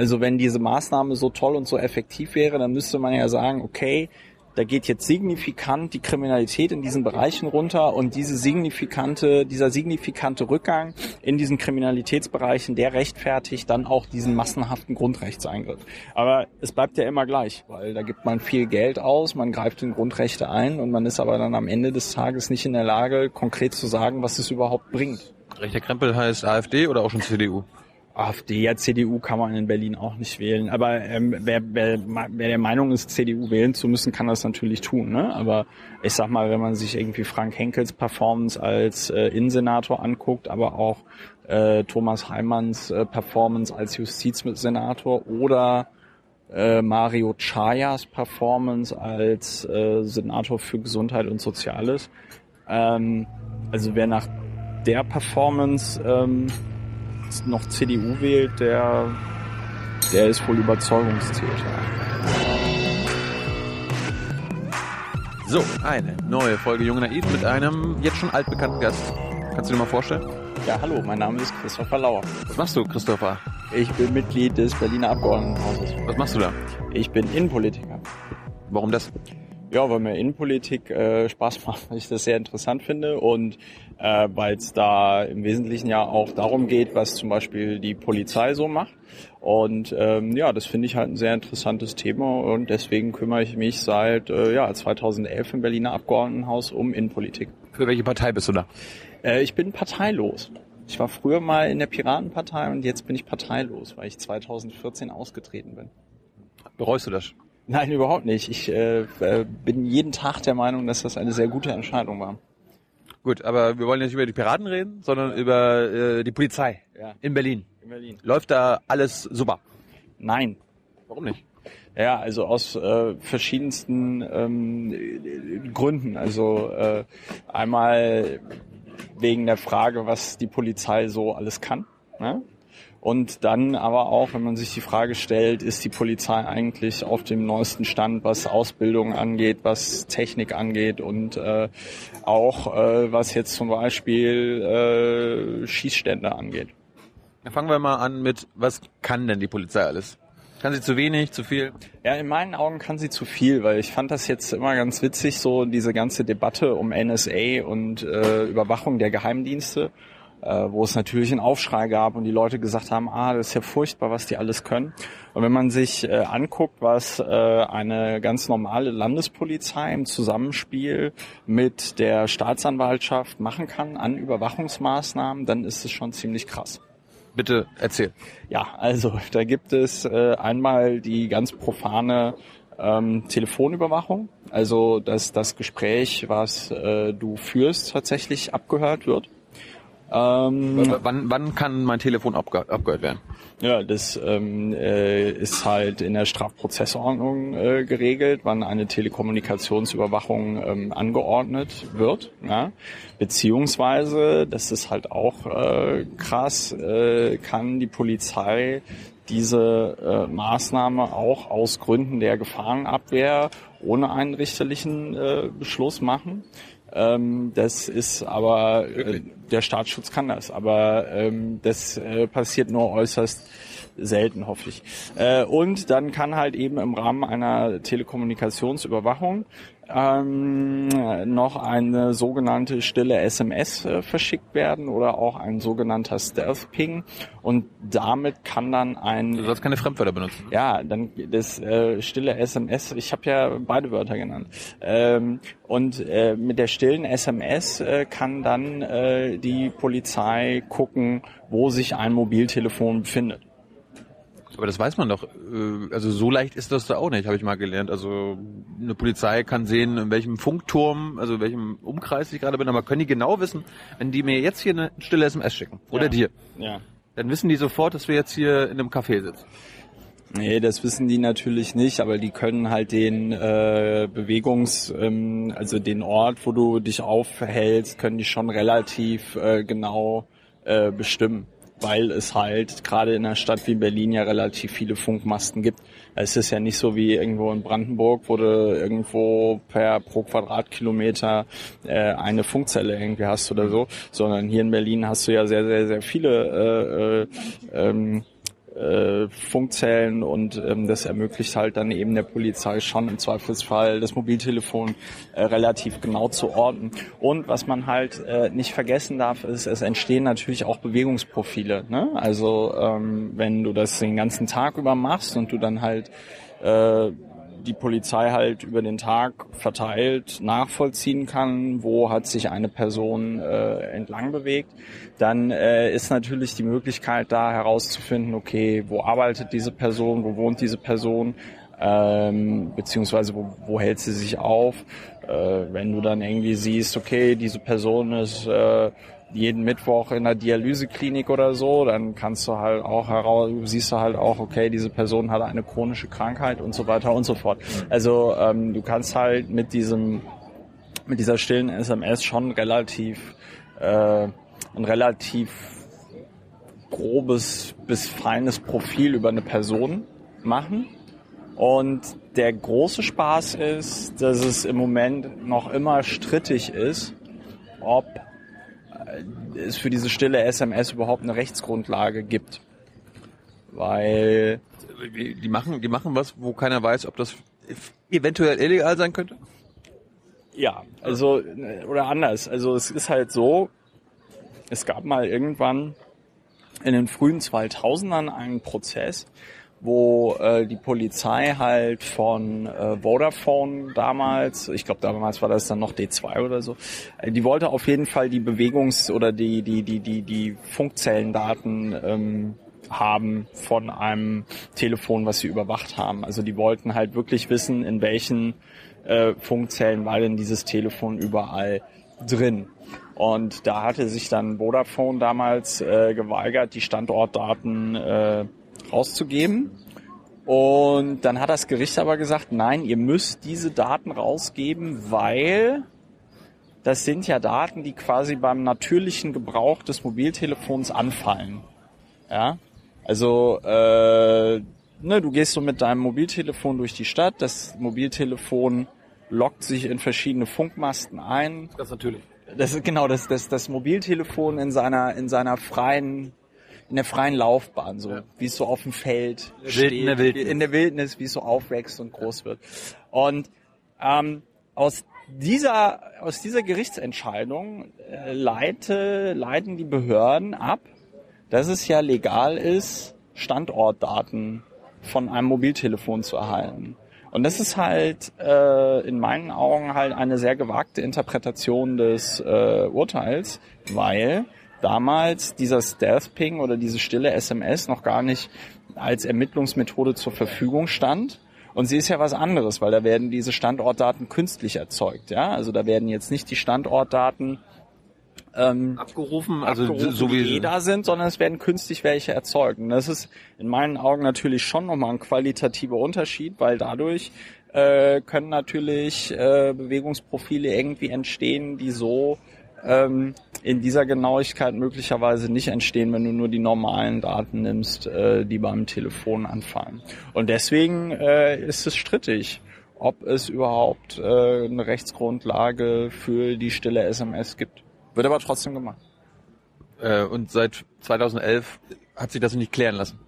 Also wenn diese Maßnahme so toll und so effektiv wäre, dann müsste man ja sagen, okay, da geht jetzt signifikant die Kriminalität in diesen Bereichen runter und diese signifikante, dieser signifikante Rückgang in diesen Kriminalitätsbereichen, der rechtfertigt dann auch diesen massenhaften Grundrechtseingriff. Aber es bleibt ja immer gleich, weil da gibt man viel Geld aus, man greift in Grundrechte ein und man ist aber dann am Ende des Tages nicht in der Lage, konkret zu sagen, was es überhaupt bringt. Rechter Krempel heißt AfD oder auch schon CDU? AfD, ja, CDU kann man in Berlin auch nicht wählen. Aber ähm, wer, wer, wer der Meinung ist, CDU wählen zu müssen, kann das natürlich tun. Ne? Aber ich sag mal, wenn man sich irgendwie Frank Henkels Performance als äh, Innensenator anguckt, aber auch äh, Thomas Heimanns äh, Performance als Justizsenator oder äh, Mario Chayas Performance als äh, Senator für Gesundheit und Soziales. Ähm, also wer nach der Performance ähm, noch CDU wählt, der, der ist wohl Überzeugungstäter. So, eine neue Folge Junge Naiv mit einem jetzt schon altbekannten Gast. Kannst du dir mal vorstellen? Ja, hallo, mein Name ist Christopher Lauer. Was machst du, Christopher? Ich bin Mitglied des Berliner Abgeordnetenhauses. Was machst du da? Ich bin Innenpolitiker. Warum das? Ja, weil mir Innenpolitik äh, Spaß macht, weil ich das sehr interessant finde und äh, weil es da im Wesentlichen ja auch darum geht, was zum Beispiel die Polizei so macht. Und ähm, ja, das finde ich halt ein sehr interessantes Thema und deswegen kümmere ich mich seit äh, ja 2011 im Berliner Abgeordnetenhaus um Innenpolitik. Für welche Partei bist du da? Äh, ich bin parteilos. Ich war früher mal in der Piratenpartei und jetzt bin ich parteilos, weil ich 2014 ausgetreten bin. Bereust du das? Nein, überhaupt nicht. Ich äh, äh, bin jeden Tag der Meinung, dass das eine sehr gute Entscheidung war. Gut, aber wir wollen nicht über die Piraten reden, sondern über äh, die Polizei Ja. in Berlin. In Berlin. Läuft da alles super? Nein. Warum nicht? Ja, also aus äh, verschiedensten ähm, Gründen. Also äh, einmal wegen der Frage, was die Polizei so alles kann. Ne? Und dann aber auch, wenn man sich die Frage stellt, ist die Polizei eigentlich auf dem neuesten Stand, was Ausbildung angeht, was Technik angeht und äh, auch äh, was jetzt zum Beispiel äh, Schießstände angeht. Dann fangen wir mal an mit, was kann denn die Polizei alles? Kann sie zu wenig, zu viel? Ja, in meinen Augen kann sie zu viel, weil ich fand das jetzt immer ganz witzig, so diese ganze Debatte um NSA und äh, Überwachung der Geheimdienste, wo es natürlich einen Aufschrei gab und die Leute gesagt haben, ah, das ist ja furchtbar, was die alles können. Und wenn man sich äh, anguckt, was äh, eine ganz normale Landespolizei im Zusammenspiel mit der Staatsanwaltschaft machen kann an Überwachungsmaßnahmen, dann ist es schon ziemlich krass. Bitte erzähl. Ja, also da gibt es äh, einmal die ganz profane ähm, Telefonüberwachung, also dass das Gespräch, was äh, du führst, tatsächlich abgehört wird. Ähm, wann, wann kann mein Telefon abge abgehört werden? ja, das ähm, äh, ist halt in der Strafprozessordnung äh, geregelt, wann eine Telekommunikationsüberwachung ähm, angeordnet wird. Ja? Beziehungsweise, das ist halt auch äh, krass, äh, kann die Polizei diese äh, Maßnahme auch aus Gründen der Gefahrenabwehr ohne einen richterlichen äh, Beschluss machen. Ähm, das ist aber, äh, der Staatsschutz kann das, aber ähm, das äh, passiert nur äußerst selten, hoffe ich. Äh, und dann kann halt eben im Rahmen einer Telekommunikationsüberwachung ähm, noch eine sogenannte stille SMS äh, verschickt werden oder auch ein sogenannter Stealth-Ping und damit kann dann ein Du sollst keine Fremdwörter benutzen. ja, dann das äh, stille SMS, ich habe ja beide Wörter genannt. Ähm, und äh, mit der stillen SMS äh, kann dann äh, die Polizei gucken, wo sich ein Mobiltelefon befindet. Aber das weiß man doch. äh, Also so leicht ist das da auch nicht, habe ich mal gelernt. Also eine Polizei kann sehen, in welchem Funkturm, also in welchem Umkreis ich gerade bin, aber können die genau wissen, wenn die mir jetzt hier eine stille SMS schicken oder Ja. dir, Ja. dann wissen die sofort, dass wir jetzt hier in einem Café sitzen. Nee, das wissen die natürlich nicht, aber die können halt den äh, Bewegungs, ähm, also den Ort, wo du dich aufhältst, können die schon relativ äh, genau äh, bestimmen, weil es halt gerade in einer Stadt wie Berlin ja relativ viele Funkmasten gibt. Es ist ja nicht so wie irgendwo in Brandenburg, wo du irgendwo per pro Quadratkilometer äh, eine Funkzelle irgendwie hast oder so, sondern hier in Berlin hast du ja sehr, sehr, sehr viele äh, äh, ähm, äh, Funkzellen und ähm, das ermöglicht halt dann eben der Polizei schon im Zweifelsfall das Mobiltelefon äh, relativ genau zu orten. Und was man halt äh, nicht vergessen darf, ist, es entstehen natürlich auch Bewegungsprofile. Ne? Also ähm, wenn du das den ganzen Tag über machst und du dann halt äh, die Polizei halt über den Tag verteilt nachvollziehen kann, wo hat sich eine Person äh, entlang bewegt, dann äh, ist natürlich die Möglichkeit da herauszufinden, okay, wo arbeitet diese Person, wo wohnt diese Person, ähm, beziehungsweise wo, wo hält sie sich auf. Äh, wenn du dann irgendwie siehst, okay, diese Person ist äh, jeden Mittwoch in der Dialyseklinik oder so, dann kannst du halt auch heraus, siehst du halt auch, okay, diese Person hat eine chronische Krankheit und so weiter und so fort. Also ähm, du kannst halt mit diesem, mit dieser stillen SMS schon relativ, äh, ein relativ grobes bis feines Profil über eine Person machen. Und der große Spaß ist, dass es im Moment noch immer strittig ist, ob es für diese stille SMS überhaupt eine Rechtsgrundlage gibt. Weil die machen, die machen was, wo keiner weiß, ob das eventuell illegal sein könnte? Ja, also oder anders. Also es ist halt so, es gab mal irgendwann in den frühen 2000ern einen Prozess, wo äh, die Polizei halt von äh, Vodafone damals, ich glaube damals war das dann noch D2 oder so, äh, die wollte auf jeden Fall die Bewegungs- oder die die die die die Funkzellendaten ähm, haben von einem Telefon, was sie überwacht haben. Also die wollten halt wirklich wissen, in welchen äh, Funkzellen war denn dieses Telefon überall drin. Und da hatte sich dann Vodafone damals äh, geweigert, die Standortdaten äh, rauszugeben. Und dann hat das Gericht aber gesagt, nein, ihr müsst diese Daten rausgeben, weil das sind ja Daten, die quasi beim natürlichen Gebrauch des Mobiltelefons anfallen. Ja, also äh, ne, du gehst so mit deinem Mobiltelefon durch die Stadt, das Mobiltelefon lockt sich in verschiedene Funkmasten ein. Das ist natürlich. Das ist genau das, das, das Mobiltelefon in seiner in seiner freien in der freien Laufbahn, so ja. wie es so auf dem Feld steht, in der Wildnis, in der Wildnis wie es so aufwächst und groß wird. Und ähm, aus dieser aus dieser Gerichtsentscheidung äh, leite, leiten die Behörden ab, dass es ja legal ist, Standortdaten von einem Mobiltelefon zu erhalten. Und das ist halt äh, in meinen Augen halt eine sehr gewagte Interpretation des äh, Urteils, weil damals dieser Stealth-Ping oder diese stille SMS noch gar nicht als Ermittlungsmethode zur Verfügung stand. Und sie ist ja was anderes, weil da werden diese Standortdaten künstlich erzeugt. Ja, also da werden jetzt nicht die Standortdaten ähm, abgerufen, also abgerufen, so wie die da sind, sondern es werden künstlich welche erzeugt. Und das ist in meinen Augen natürlich schon nochmal ein qualitativer Unterschied, weil dadurch äh, können natürlich äh, Bewegungsprofile irgendwie entstehen, die so ähm, in dieser Genauigkeit möglicherweise nicht entstehen, wenn du nur die normalen Daten nimmst, äh, die beim Telefon anfallen. Und deswegen äh, ist es strittig, ob es überhaupt äh, eine Rechtsgrundlage für die stille SMS gibt. Wird aber trotzdem gemacht. Äh, und seit 2011 hat sich das nicht klären lassen.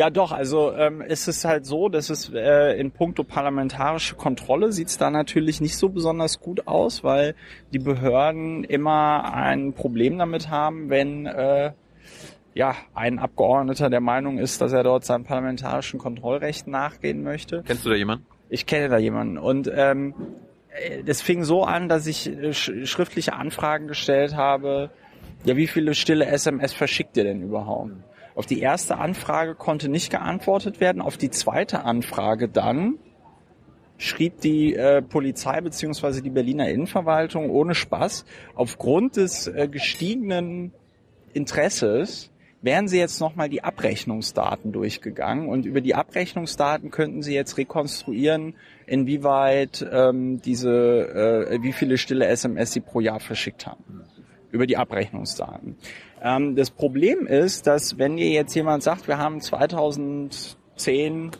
Ja, doch. Also ähm, ist es halt so, dass es äh, in puncto parlamentarische Kontrolle sieht es da natürlich nicht so besonders gut aus, weil die Behörden immer ein Problem damit haben, wenn äh, ja ein Abgeordneter der Meinung ist, dass er dort seinen parlamentarischen Kontrollrechten nachgehen möchte. Kennst du da jemanden? Ich kenne da jemanden und ähm, äh, das fing so an, dass ich äh, schriftliche Anfragen gestellt habe. Ja, wie viele stille SMS verschickt ihr denn überhaupt? Auf die erste Anfrage konnte nicht geantwortet werden. Auf die zweite Anfrage dann schrieb die äh, Polizei beziehungsweise die Berliner Innenverwaltung ohne Spaß, aufgrund des äh, gestiegenen Interesses wären sie jetzt nochmal die Abrechnungsdaten durchgegangen und über die Abrechnungsdaten könnten sie jetzt rekonstruieren, inwieweit ähm, diese, äh, wie viele stille SMS sie pro Jahr verschickt haben. Über die Abrechnungsdaten. Ähm, das Problem ist, dass wenn dir jetzt jemand sagt, wir haben 2010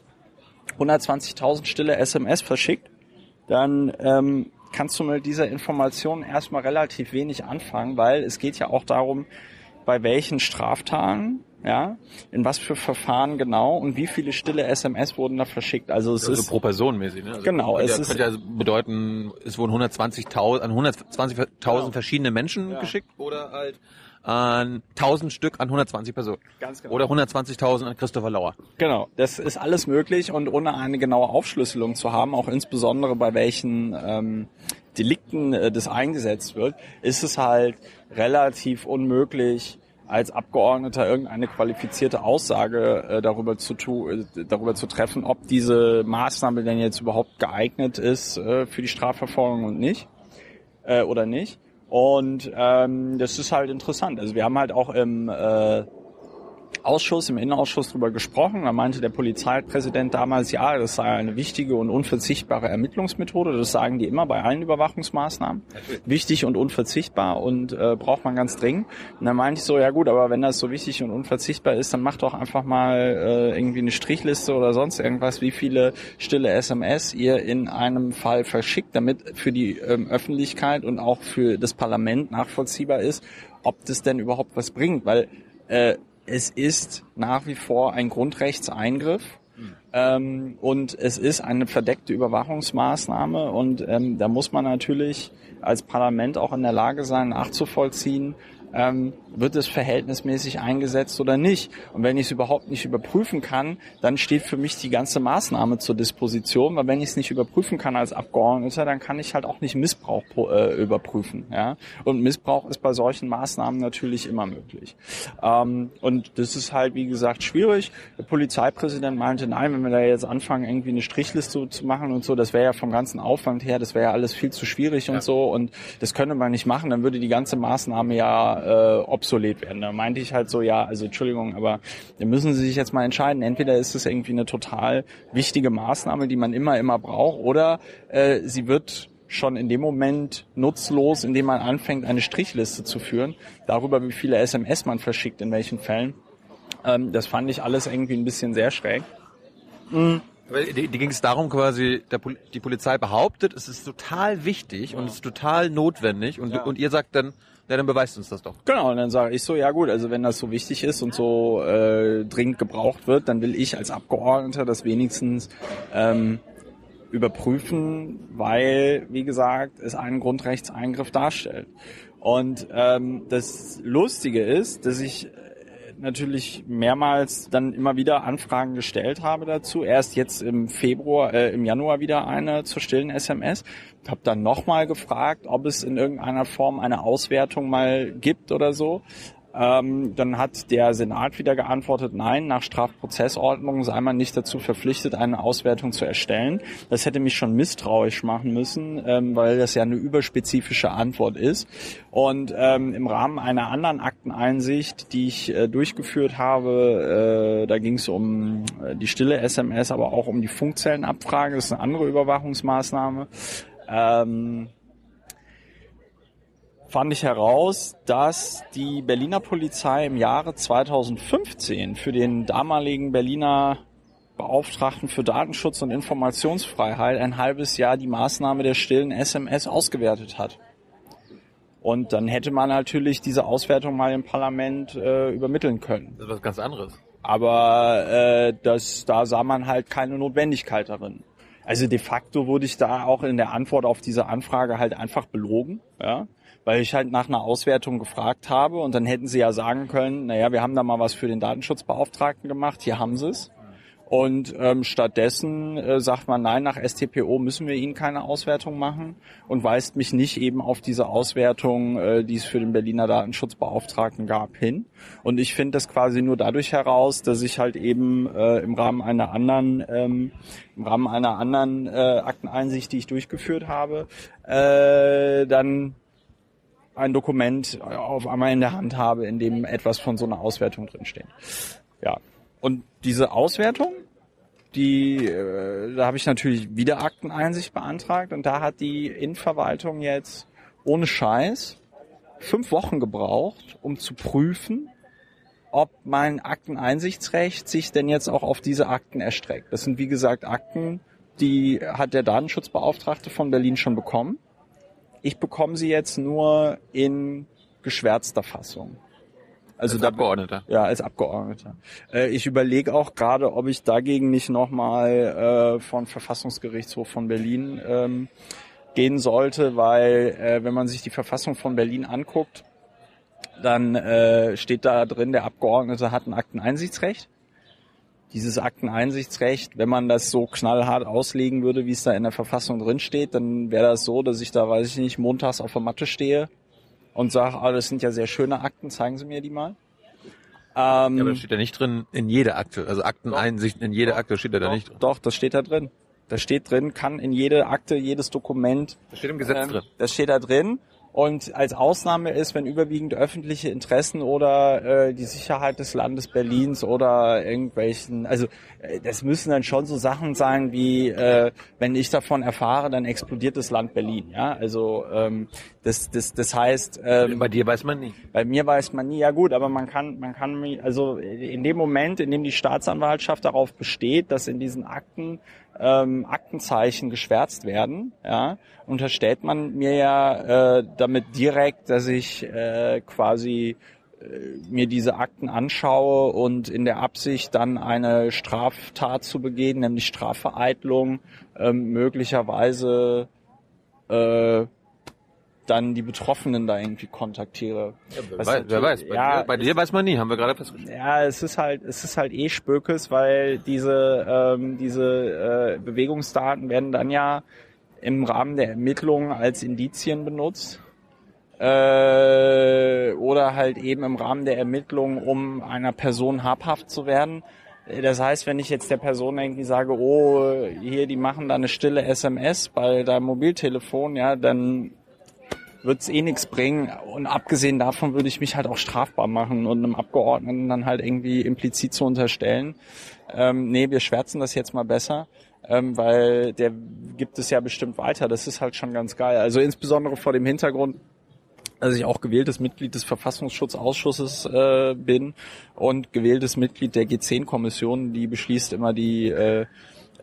120.000 stille SMS verschickt, dann ähm, kannst du mit dieser Information erstmal relativ wenig anfangen, weil es geht ja auch darum, bei welchen Straftaten ja, in was für Verfahren genau und wie viele stille SMS wurden da verschickt. Also es Also ist pro Person mäßig, ne? Also Genau, es ja, ist- könnte ja bedeuten, es wurden 120.000 an 120.000 Genau. verschiedene Menschen Ja. geschickt oder halt an 1000 Stück an 120 Personen. Ganz genau. Oder 120.000 an Christopher Lauer. Genau, das ist alles möglich und ohne eine genaue Aufschlüsselung zu haben, auch insbesondere bei welchen ähm, Delikten äh, das eingesetzt wird, ist es halt relativ unmöglich, als Abgeordneter irgendeine qualifizierte Aussage äh, darüber zu tu äh, darüber zu treffen, ob diese Maßnahme denn jetzt überhaupt geeignet ist äh, für die Strafverfolgung und nicht äh, oder nicht. Und ähm, das ist halt interessant. Also wir haben halt auch im äh, Ausschuss, im Innenausschuss drüber gesprochen. Da meinte der Polizeipräsident damals, ja, das sei eine wichtige und unverzichtbare Ermittlungsmethode. Das sagen die immer bei allen Überwachungsmaßnahmen. Wichtig und unverzichtbar und äh, braucht man ganz dringend. Und dann meinte ich so, ja gut, aber wenn das so wichtig und unverzichtbar ist, dann macht doch einfach mal äh, irgendwie eine Strichliste oder sonst irgendwas, wie viele stille SMS ihr in einem Fall verschickt, damit für die ähm, Öffentlichkeit und auch für das Parlament nachvollziehbar ist, ob das denn überhaupt was bringt. Weil äh, es ist nach wie vor ein Grundrechtseingriff ähm, und es ist eine verdeckte Überwachungsmaßnahme und ähm, da muss man natürlich als Parlament auch in der Lage sein, nachzuvollziehen, ähm, wird es verhältnismäßig eingesetzt oder nicht. Und wenn ich es überhaupt nicht überprüfen kann, dann steht für mich die ganze Maßnahme zur Disposition, weil wenn ich es nicht überprüfen kann als Abgeordneter, dann kann ich halt auch nicht Missbrauch äh, überprüfen. Ja? Und Missbrauch ist bei solchen Maßnahmen natürlich immer möglich. Ähm, und das ist halt, wie gesagt, schwierig. Der Polizeipräsident meinte, nein, wenn wir da jetzt anfangen, irgendwie eine Strichliste zu machen und so, das wäre ja vom ganzen Aufwand her, das wäre ja alles viel zu schwierig und so und das könnte man nicht machen, dann würde die ganze Maßnahme ja äh, obsolet werden. Da meinte ich halt so, ja, also Entschuldigung, aber da müssen Sie sich jetzt mal entscheiden. Entweder ist es irgendwie eine total wichtige Maßnahme, die man immer, immer braucht, oder äh, sie wird schon in dem Moment nutzlos, indem man anfängt, eine Strichliste zu führen, darüber, wie viele SMS man verschickt, in welchen Fällen. Ähm, das fand ich alles irgendwie ein bisschen sehr schräg. Aber Die, die ging es darum quasi, der, die Polizei behauptet, es ist total wichtig und es ist total notwendig und, Ja. und ihr sagt dann, ja, dann beweist uns das doch. Genau, und dann sage ich so, ja gut, also wenn das so wichtig ist und so äh, dringend gebraucht wird, dann will ich als Abgeordneter das wenigstens ähm, überprüfen, weil, wie gesagt, es einen Grundrechtseingriff darstellt. Und ähm, das Lustige ist, dass ich natürlich mehrmals dann immer wieder Anfragen gestellt habe dazu. Erst jetzt im Februar, äh, im Januar wieder eine zur stillen SMS. Habe dann nochmal gefragt, ob es in irgendeiner Form eine Auswertung mal gibt oder so. Ähm, dann hat der Senat wieder geantwortet, nein, nach Strafprozessordnung sei man nicht dazu verpflichtet, eine Auswertung zu erstellen. Das hätte mich schon misstrauisch machen müssen, ähm, weil das ja eine überspezifische Antwort ist. Und ähm, im Rahmen einer anderen Akteneinsicht, die ich äh, durchgeführt habe, äh, da ging es um äh, die stille SMS, aber auch um die Funkzellenabfrage, das ist eine andere Überwachungsmaßnahme. Ähm, fand ich heraus, dass die Berliner Polizei im Jahre 2015 für den damaligen Berliner Beauftragten für Datenschutz und Informationsfreiheit ein halbes Jahr die Maßnahme der stillen SMS ausgewertet hat. Und dann hätte man natürlich diese Auswertung mal im Parlament äh, übermitteln können. Das ist was ganz anderes. Aber äh, das, da sah man halt keine Notwendigkeit darin. Also de facto wurde ich da auch in der Antwort auf diese Anfrage halt einfach belogen, ja, weil ich halt nach einer Auswertung gefragt habe und dann hätten sie ja sagen können, naja, wir haben da mal was für den Datenschutzbeauftragten gemacht, hier haben sie es. Und ähm, stattdessen äh, sagt man, nein, nach STPO müssen wir Ihnen keine Auswertung machen und weist mich nicht eben auf diese Auswertung, äh, die es für den Berliner Datenschutzbeauftragten gab, hin. Und ich finde das quasi nur dadurch heraus, dass ich halt eben äh, im Rahmen einer anderen, ähm, im Rahmen einer anderen äh, Akteneinsicht, die ich durchgeführt habe, äh, dann ein Dokument auf einmal in der Hand habe, in dem etwas von so einer Auswertung drinsteht. Ja. Und diese Auswertung, die, äh, da habe ich natürlich wieder Akteneinsicht beantragt und da hat die Innenverwaltung jetzt ohne Scheiß fünf Wochen gebraucht, um zu prüfen, ob mein Akteneinsichtsrecht sich denn jetzt auch auf diese Akten erstreckt. Das sind wie gesagt Akten, die hat der Datenschutzbeauftragte von Berlin schon bekommen. Ich bekomme sie jetzt nur in geschwärzter Fassung. Also Als da, Abgeordneter. Ja, als Abgeordneter. Äh, ich überlege auch gerade, ob ich dagegen nicht nochmal äh, von Verfassungsgerichtshof von Berlin ähm, gehen sollte, weil äh, wenn man sich die Verfassung von Berlin anguckt, dann äh, steht da drin, der Abgeordnete hat ein Akteneinsichtsrecht. Dieses Akteneinsichtsrecht, wenn man das so knallhart auslegen würde, wie es da in der Verfassung drin steht, dann wäre das so, dass ich da, weiß ich nicht, montags auf der Matte stehe und sage, ah, das sind ja sehr schöne Akten, zeigen Sie mir die mal. Ähm, Ja, aber das steht ja nicht drin in jeder Akte. Also Akteneinsicht in jede Akte steht ja da doch, nicht drin. Doch, das steht da drin. Das steht drin, kann in jede Akte, jedes Dokument. Das steht im Gesetz ähm, drin. Das steht da drin. Und als Ausnahme ist, wenn überwiegend öffentliche Interessen oder äh, die Sicherheit des Landes Berlins oder irgendwelchen, also äh, das müssen dann schon so Sachen sein wie, äh, wenn ich davon erfahre, dann explodiert das Land Berlin. Ja, also ähm, das, das, das heißt, ähm, Bei dir weiß man nicht. bei mir weiß man nie, ja gut, aber man kann, man kann, also in dem Moment, in dem die Staatsanwaltschaft darauf besteht, dass in diesen Akten ähm, Aktenzeichen geschwärzt werden, ja, unterstellt man mir ja äh, damit direkt, dass ich äh, quasi äh, mir diese Akten anschaue und in der Absicht dann eine Straftat zu begehen, nämlich Strafvereitlung, ähm, möglicherweise äh, dann die Betroffenen da irgendwie kontaktiere. Wer Was weiß, wer weiß. Bei, ja, dir, bei dir weiß man nie, haben wir gerade festgestellt. ja, es ist halt, es ist halt eh Spökes, weil diese, ähm, diese äh, Bewegungsdaten werden dann ja im Rahmen der Ermittlungen als Indizien benutzt. Äh, oder halt eben im Rahmen der Ermittlungen, um einer Person habhaft zu werden. Das heißt, wenn ich jetzt der Person irgendwie sage, oh, hier, die machen da eine stille SMS bei deinem Mobiltelefon, ja, dann wird's eh nichts bringen. Und abgesehen davon würde ich mich halt auch strafbar machen und einem Abgeordneten dann halt irgendwie implizit zu unterstellen, ähm, nee, wir schwärzen das jetzt mal besser, ähm, weil der gibt es ja bestimmt weiter. Das ist halt schon ganz geil. Also insbesondere vor dem Hintergrund, dass ich auch gewähltes Mitglied des Verfassungsschutzausschusses äh, bin und gewähltes Mitglied der G10-Kommission, die beschließt immer die äh,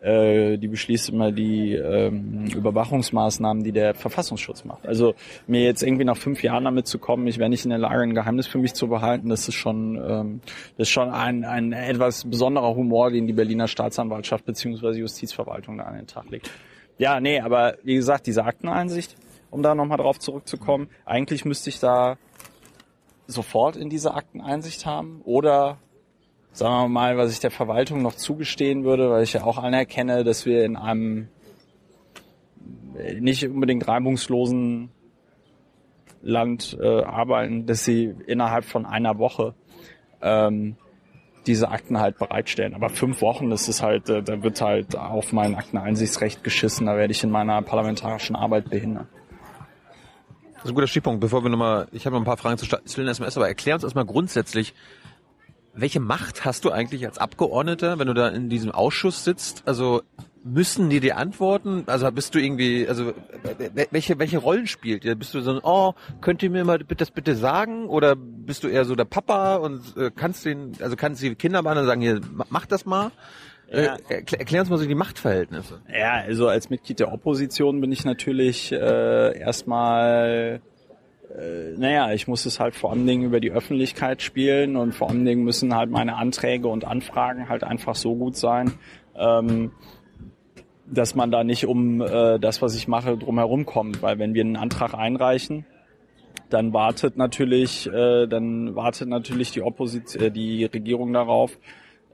die beschließt immer die ähm, Überwachungsmaßnahmen, die der Verfassungsschutz macht. Also mir jetzt irgendwie nach fünf Jahren damit zu kommen, ich wäre nicht in der Lage, ein Geheimnis für mich zu behalten, das ist schon, ähm, das ist schon ein, ein etwas besonderer Humor, den die Berliner Staatsanwaltschaft bzw. Justizverwaltung da an den Tag legt. Ja, nee, aber wie gesagt, diese Akteneinsicht, um da nochmal drauf zurückzukommen, eigentlich müsste ich da sofort in diese Akteneinsicht haben oder sagen wir mal, was ich der Verwaltung noch zugestehen würde, weil ich ja auch anerkenne, dass wir in einem nicht unbedingt reibungslosen Land äh, arbeiten, dass sie innerhalb von einer Woche ähm, diese Akten halt bereitstellen. Aber fünf Wochen, das ist halt, äh, da wird halt auf mein Akteneinsichtsrecht geschissen, da werde ich in meiner parlamentarischen Arbeit behindert. Das ist ein guter Stichpunkt. Bevor wir nochmal, ich habe noch ein paar Fragen zu stillen SMS, aber erklär uns erstmal grundsätzlich, welche Macht hast du eigentlich als Abgeordneter, wenn du da in diesem Ausschuss sitzt? Also müssen die dir antworten? Also bist du irgendwie, also welche welche Rollen spielt ihr? Bist du so ein, oh, könnt ihr mir mal das bitte sagen? Oder bist du eher so der Papa und äh, kannst den, also kannst die Kinder und sagen, hier, mach das mal? Ja. Äh, erklär, erklär uns mal so die Machtverhältnisse. Ja, also als Mitglied der Opposition bin ich natürlich äh, erstmal, äh, naja, ich muss es halt vor allen Dingen über die Öffentlichkeit spielen und vor allen Dingen müssen halt meine Anträge und Anfragen halt einfach so gut sein, ähm, dass man da nicht um äh, das, was ich mache, drumherum kommt. Weil wenn wir einen Antrag einreichen, dann wartet natürlich, äh, dann wartet natürlich die Opposition, äh, die Regierung darauf,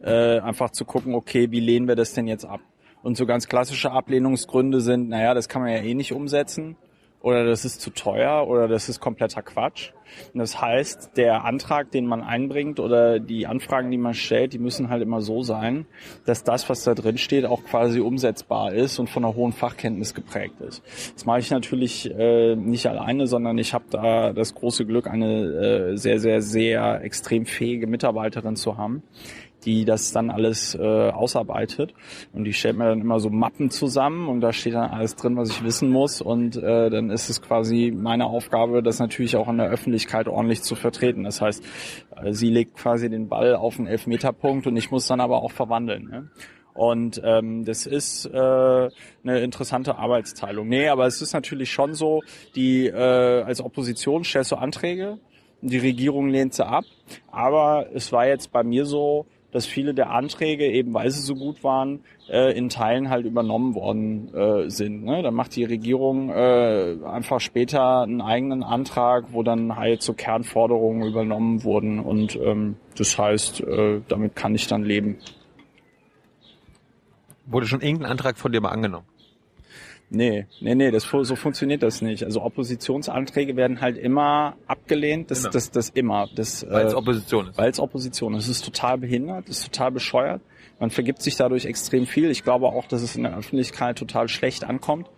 äh, einfach zu gucken, okay, wie lehnen wir das denn jetzt ab? Und so ganz klassische Ablehnungsgründe sind, naja, das kann man ja eh nicht umsetzen oder das ist zu teuer oder das ist kompletter Quatsch. Und das heißt, der Antrag, den man einbringt oder die Anfragen, die man stellt, die müssen halt immer so sein, dass das, was da drin steht, auch quasi umsetzbar ist und von einer hohen Fachkenntnis geprägt ist. Das mache ich natürlich äh, nicht alleine, sondern ich habe da das große Glück, eine äh, sehr, sehr, sehr extrem fähige Mitarbeiterin zu haben, die das dann alles äh, ausarbeitet. Und die stellt mir dann immer so Mappen zusammen und da steht dann alles drin, was ich wissen muss. Und äh, dann ist es quasi meine Aufgabe, das natürlich auch in der Öffentlichkeit ordentlich zu vertreten. Das heißt, äh, sie legt quasi den Ball auf den Elfmeterpunkt und ich muss dann aber auch verwandeln. Ne? Und ähm, das ist äh, eine interessante Arbeitsteilung. Nee, aber es ist natürlich schon so, die äh, als Opposition stellst du Anträge Die Regierung lehnt sie ab. Aber es war jetzt bei mir so, dass viele der Anträge, eben weil sie so gut waren, äh, in Teilen halt übernommen worden äh, sind. Ne? Dann macht die Regierung äh, einfach später einen eigenen Antrag, wo dann halt so Kernforderungen übernommen wurden. Und ähm, das heißt, äh, damit kann ich dann leben. Wurde schon irgendein Antrag von dir mal angenommen? Nee, nee, nee, das, so funktioniert das nicht. Also Oppositionsanträge werden halt immer abgelehnt. Das, Immer. das, das immer. Das, Weil es äh, Opposition ist. weil es Opposition ist. Es ist total behindert, es ist total bescheuert. Man vergibt sich dadurch extrem viel. Ich glaube auch, dass es in der Öffentlichkeit total schlecht ankommt,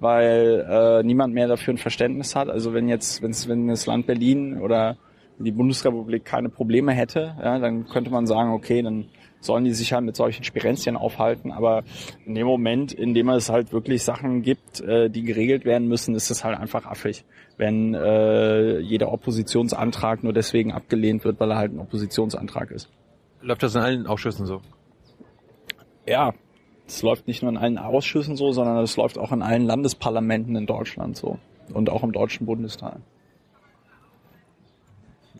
weil äh, niemand mehr dafür ein Verständnis hat. Also wenn jetzt, wenn's, wenn das Land Berlin oder die Bundesrepublik keine Probleme hätte, ja, dann könnte man sagen, okay, dann sollen die sich halt mit solchen Spirenzien aufhalten. Aber in dem Moment, in dem es halt wirklich Sachen gibt, äh, die geregelt werden müssen, ist es halt einfach affig, wenn äh, jeder Oppositionsantrag nur deswegen abgelehnt wird, weil er halt ein Oppositionsantrag ist. Läuft das in allen Ausschüssen so? Ja, es läuft nicht nur in allen Ausschüssen so, sondern es läuft auch in allen Landesparlamenten in Deutschland so. Und auch im Deutschen Bundestag.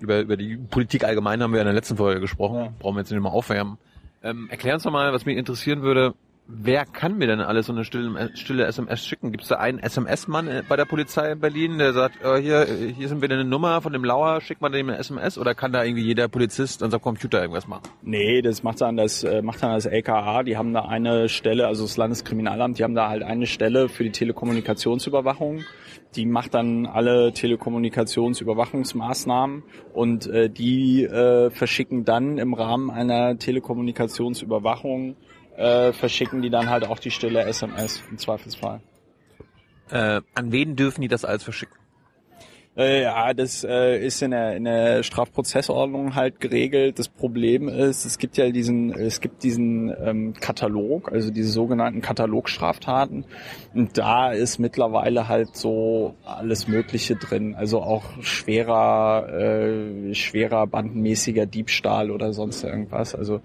Über, über die Politik allgemein haben wir in der letzten Folge gesprochen. Ja. Brauchen wir jetzt nicht mal aufwärmen. Ähm, erklär uns doch mal, was mich interessieren würde. Wer kann mir denn alles so eine stille, stille SMS schicken? Gibt es da einen SMS-Mann bei der Polizei in Berlin, der sagt, äh, hier, hier sind wir eine Nummer von dem Lauer, schickt man dem eine SMS? Oder kann da irgendwie jeder Polizist an seinem Computer irgendwas machen? Nee, das macht dann das, äh, macht dann das LKA. Die haben da eine Stelle, also das Landeskriminalamt, die haben da halt eine Stelle für die Telekommunikationsüberwachung. Die macht dann alle Telekommunikationsüberwachungsmaßnahmen und äh, die äh, verschicken dann im Rahmen einer Telekommunikationsüberwachung äh, verschicken die dann halt auch die stille SMS im Zweifelsfall. Äh, an wen dürfen die das alles verschicken? Äh, ja, das äh, ist in der, in der Strafprozessordnung halt geregelt. Das Problem ist, es gibt ja diesen, es gibt diesen ähm, Katalog, also diese sogenannten Katalogstraftaten. Und da ist mittlerweile halt so alles Mögliche drin. Also auch schwerer, äh, schwerer bandenmäßiger Diebstahl oder sonst irgendwas. Also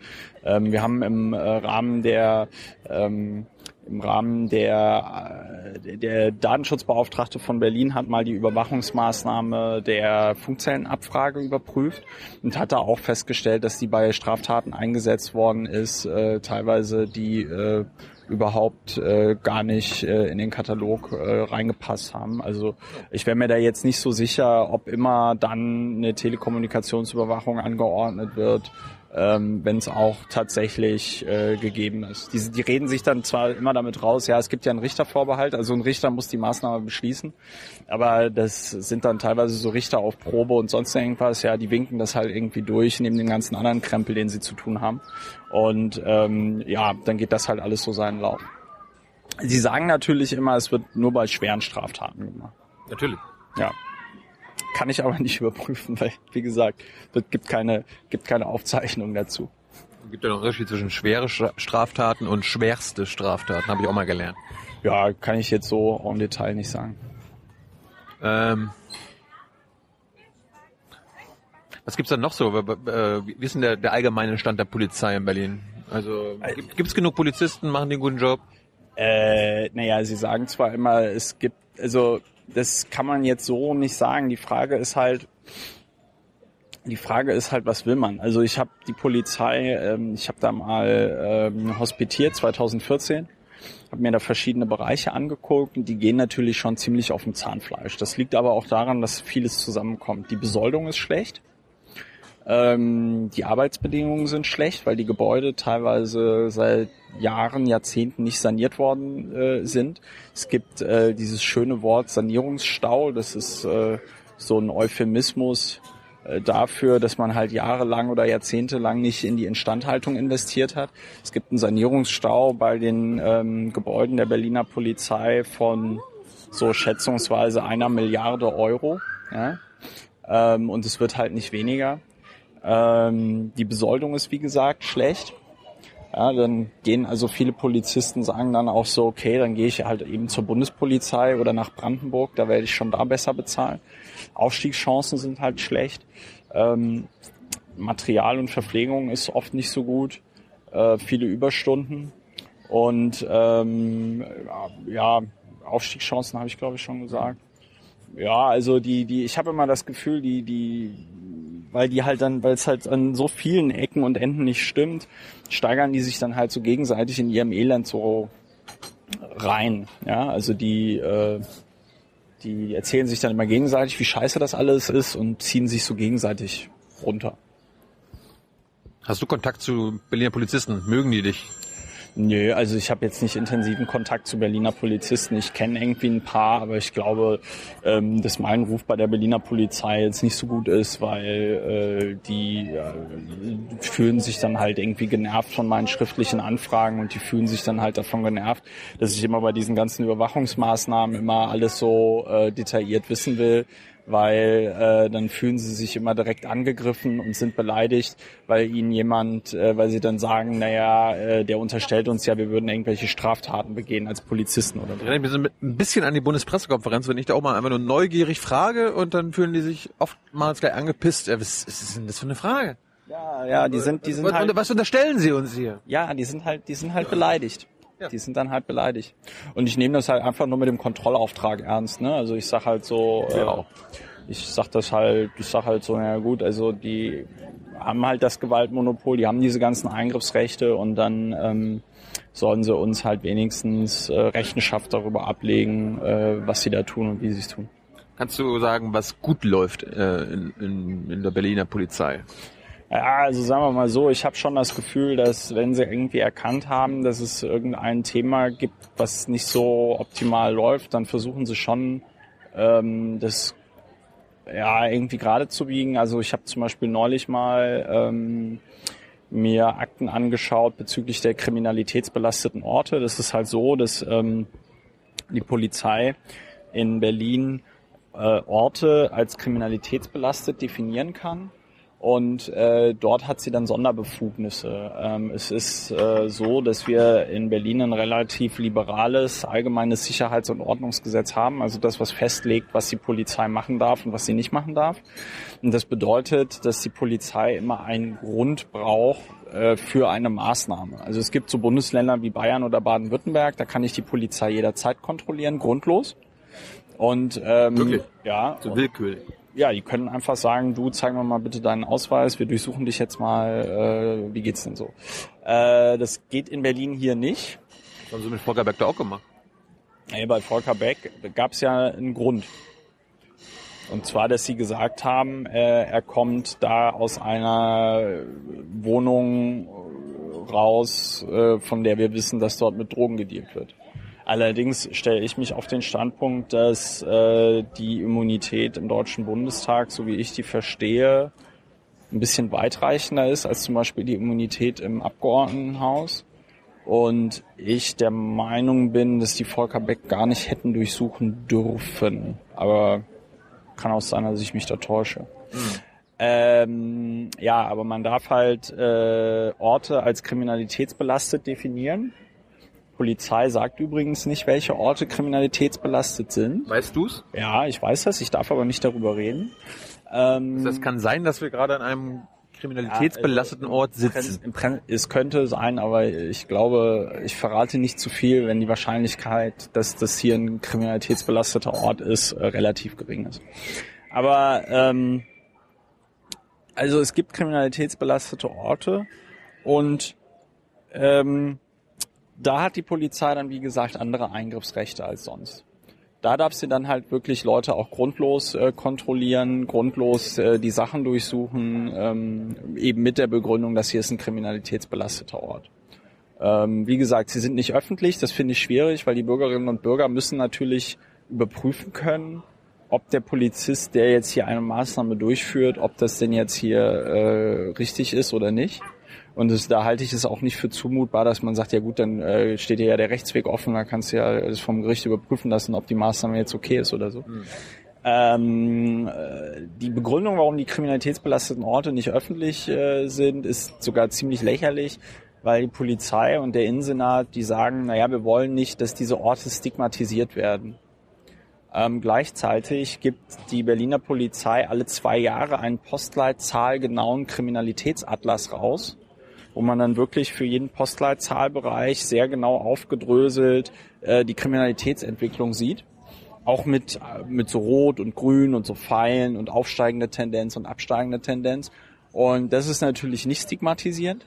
ähm, wir haben im äh, Rahmen der ähm, im Rahmen der, äh, der Datenschutzbeauftragte von Berlin hat mal die Überwachungsmaßnahme der Funkzellenabfrage überprüft und hat da auch festgestellt, dass die bei Straftaten eingesetzt worden ist, äh, teilweise die äh, überhaupt äh, gar nicht äh, in den Katalog äh, reingepasst haben. Also ich wäre mir da jetzt nicht so sicher, ob immer dann eine Telekommunikationsüberwachung angeordnet wird, ähm, wenn es auch tatsächlich äh, gegeben ist. Die, die reden sich dann zwar immer damit raus, ja, es gibt ja einen Richtervorbehalt, also ein Richter muss die Maßnahme beschließen, aber das sind dann teilweise so Richter auf Probe und sonst irgendwas, ja, die winken das halt irgendwie durch, neben dem ganzen anderen Krempel, den sie zu tun haben. Und ähm, ja, dann geht das halt alles so seinen Lauf. Sie sagen natürlich immer, es wird nur bei schweren Straftaten gemacht. Natürlich. Ja. Kann ich aber nicht überprüfen, weil, wie gesagt, es gibt keine, gibt keine Aufzeichnung dazu. Es gibt ja noch einen Unterschied zwischen schwere Stra- Straftaten und schwerste Straftaten, habe ich auch mal gelernt. Ja, kann ich jetzt so im Detail nicht sagen. Ähm, was gibt's da noch so? Äh, Wie ist denn der, der allgemeine Stand der Polizei in Berlin? Also gibt, gibt's genug Polizisten, machen die einen guten Job? Äh, naja, sie sagen zwar immer, es gibt, also das kann man jetzt so nicht sagen. Die Frage ist halt, die Frage ist halt, was will man? Also ich habe die Polizei, ähm, ich habe da mal ähm, hospitiert 2014, habe mir da verschiedene Bereiche angeguckt und die gehen natürlich schon ziemlich auf dem Zahnfleisch. Das liegt aber auch daran, dass vieles zusammenkommt. Die Besoldung ist schlecht. Ähm, die Arbeitsbedingungen sind schlecht, weil die Gebäude teilweise seit Jahren, Jahrzehnten nicht saniert worden äh, sind. Es gibt äh, dieses schöne Wort Sanierungsstau. Das ist äh, so ein Euphemismus äh, dafür, dass man halt jahrelang oder jahrzehntelang nicht in die Instandhaltung investiert hat. Es gibt einen Sanierungsstau bei den ähm, Gebäuden der Berliner Polizei von so schätzungsweise einer Milliarde Euro. Ja? Ähm, und es wird halt nicht weniger. Ähm, die Besoldung ist wie gesagt schlecht. Ja, dann gehen also viele Polizisten sagen dann auch so, okay, dann gehe ich halt eben zur Bundespolizei oder nach Brandenburg, da werde ich schon da besser bezahlen. Aufstiegschancen sind halt schlecht. Ähm, Material und Verpflegung ist oft nicht so gut. Äh, viele Überstunden und ähm, ja, Aufstiegschancen habe ich glaube ich schon gesagt. Ja, also die, die, ich habe immer das Gefühl, die, die, weil die halt dann, weil es halt an so vielen Ecken und Enden nicht stimmt, steigern die sich dann halt so gegenseitig in ihrem Elend so rein. Ja, also die, äh, die erzählen sich dann immer gegenseitig, wie scheiße das alles ist und ziehen sich so gegenseitig runter. Hast du Kontakt zu Berliner Polizisten? Mögen die dich? Nö, also ich habe jetzt nicht intensiven Kontakt zu Berliner Polizisten. Ich kenne irgendwie ein paar, aber ich glaube, ähm, dass mein Ruf bei der Berliner Polizei jetzt nicht so gut ist, weil äh, die äh, fühlen sich dann halt irgendwie genervt von meinen schriftlichen Anfragen und die fühlen sich dann halt davon genervt, dass ich immer bei diesen ganzen Überwachungsmaßnahmen immer alles so äh, detailliert wissen will weil äh, dann fühlen sie sich immer direkt angegriffen und sind beleidigt, weil ihnen jemand, äh, weil sie dann sagen, naja, äh, der unterstellt uns ja, wir würden irgendwelche Straftaten begehen als Polizisten oder so. Ich erinnere mich ein bisschen an die Bundespressekonferenz, wenn ich da auch mal einfach nur neugierig frage und dann fühlen die sich oftmals gleich angepisst. Ja, was ist denn das für eine Frage? Ja, ja, die sind, die sind was, halt, was unterstellen sie uns hier? ja, die sind halt, die sind halt beleidigt. Die sind dann halt beleidigt. Und ich nehme das halt einfach nur mit dem Kontrollauftrag ernst. Ne? Also ich sag halt so, äh, Ja. ich sag das halt, ich sag halt so, na gut, also die haben halt das Gewaltmonopol, die haben diese ganzen Eingriffsrechte und dann ähm, sollen sie uns halt wenigstens äh, Rechenschaft darüber ablegen, äh, was sie da tun und wie sie es tun. Kannst du sagen, was gut läuft äh, in, in, in der Berliner Polizei? Ja, also sagen wir mal so, ich habe schon das Gefühl, dass wenn sie irgendwie erkannt haben, dass es irgendein Thema gibt, was nicht so optimal läuft, dann versuchen sie schon, ähm, das ja irgendwie gerade zu biegen. Also ich habe zum Beispiel neulich mal ähm, mir Akten angeschaut bezüglich der kriminalitätsbelasteten Orte. Das ist halt so, dass ähm, die Polizei in Berlin äh, Orte als kriminalitätsbelastet definieren kann. Und äh, dort hat sie dann Sonderbefugnisse. Ähm, es ist äh, so, dass wir in Berlin ein relativ liberales allgemeines Sicherheits- und Ordnungsgesetz haben, also das, was festlegt, was die Polizei machen darf und was sie nicht machen darf. Und das bedeutet, dass die Polizei immer einen Grund braucht äh, für eine Maßnahme. Also es gibt so Bundesländer wie Bayern oder Baden-Württemberg, da kann ich die Polizei jederzeit kontrollieren, grundlos. Und ähm, Wirklich? ja, So willkürlich. Ja, die können einfach sagen, du zeig mir mal bitte deinen Ausweis, wir durchsuchen dich jetzt mal, äh, wie geht's denn so? Äh, das geht in Berlin hier nicht. Das haben sie mit Volker Beck da auch gemacht. Ey, bei Volker Beck gab es ja einen Grund. Und zwar, dass sie gesagt haben, äh, er kommt da aus einer Wohnung raus, äh, von der wir wissen, dass dort mit Drogen gedealt wird. Allerdings stelle ich mich auf den Standpunkt, dass äh, die Immunität im Deutschen Bundestag, so wie ich die verstehe, ein bisschen weitreichender ist als zum Beispiel die Immunität im Abgeordnetenhaus. Und ich der Meinung bin, dass die Volker Beck gar nicht hätten durchsuchen dürfen. Aber kann auch sein, dass ich mich da täusche. Ähm, ja, aber man darf halt äh, Orte als kriminalitätsbelastet definieren. Polizei sagt übrigens nicht, welche Orte kriminalitätsbelastet sind. Weißt du's? Ja, ich weiß das, ich darf aber nicht darüber reden. Ähm, Das kann sein, dass wir gerade an einem kriminalitätsbelasteten Ort sitzen. Im Pren- Es könnte sein, aber ich glaube, ich verrate nicht zu viel, wenn die Wahrscheinlichkeit, dass das hier ein kriminalitätsbelasteter Ort ist, äh, relativ gering ist. Aber ähm, also es gibt kriminalitätsbelastete Orte und ähm, da hat die Polizei dann, wie gesagt, andere Eingriffsrechte als sonst. Da darf sie dann halt wirklich Leute auch grundlos äh, kontrollieren, grundlos äh, die Sachen durchsuchen, ähm, eben mit der Begründung, dass hier ist ein kriminalitätsbelasteter Ort. Ähm, wie gesagt, sie sind nicht öffentlich, das finde ich schwierig, weil die Bürgerinnen und Bürger müssen natürlich überprüfen können, ob der Polizist, der jetzt hier eine Maßnahme durchführt, ob das denn jetzt hier äh, richtig ist oder nicht. Und das, da halte ich es auch nicht für zumutbar, dass man sagt, ja gut, dann äh, steht dir ja der Rechtsweg offen, da kannst du ja das vom Gericht überprüfen lassen, ob die Maßnahme jetzt okay ist oder so. Ähm, äh, die Begründung, warum die kriminalitätsbelasteten Orte nicht öffentlich äh, sind, ist sogar ziemlich lächerlich, weil die Polizei und der Innensenat, die sagen, naja, wir wollen nicht, dass diese Orte stigmatisiert werden. Ähm, gleichzeitig gibt die Berliner Polizei alle zwei Jahre einen postleitzahlgenauen Kriminalitätsatlas raus, wo man dann wirklich für jeden Postleitzahlbereich sehr genau aufgedröselt äh, die Kriminalitätsentwicklung sieht. auch mit, mit so Rot und Grün und so Pfeilen und aufsteigende Tendenz und absteigende Tendenz. Und das ist natürlich nicht stigmatisierend,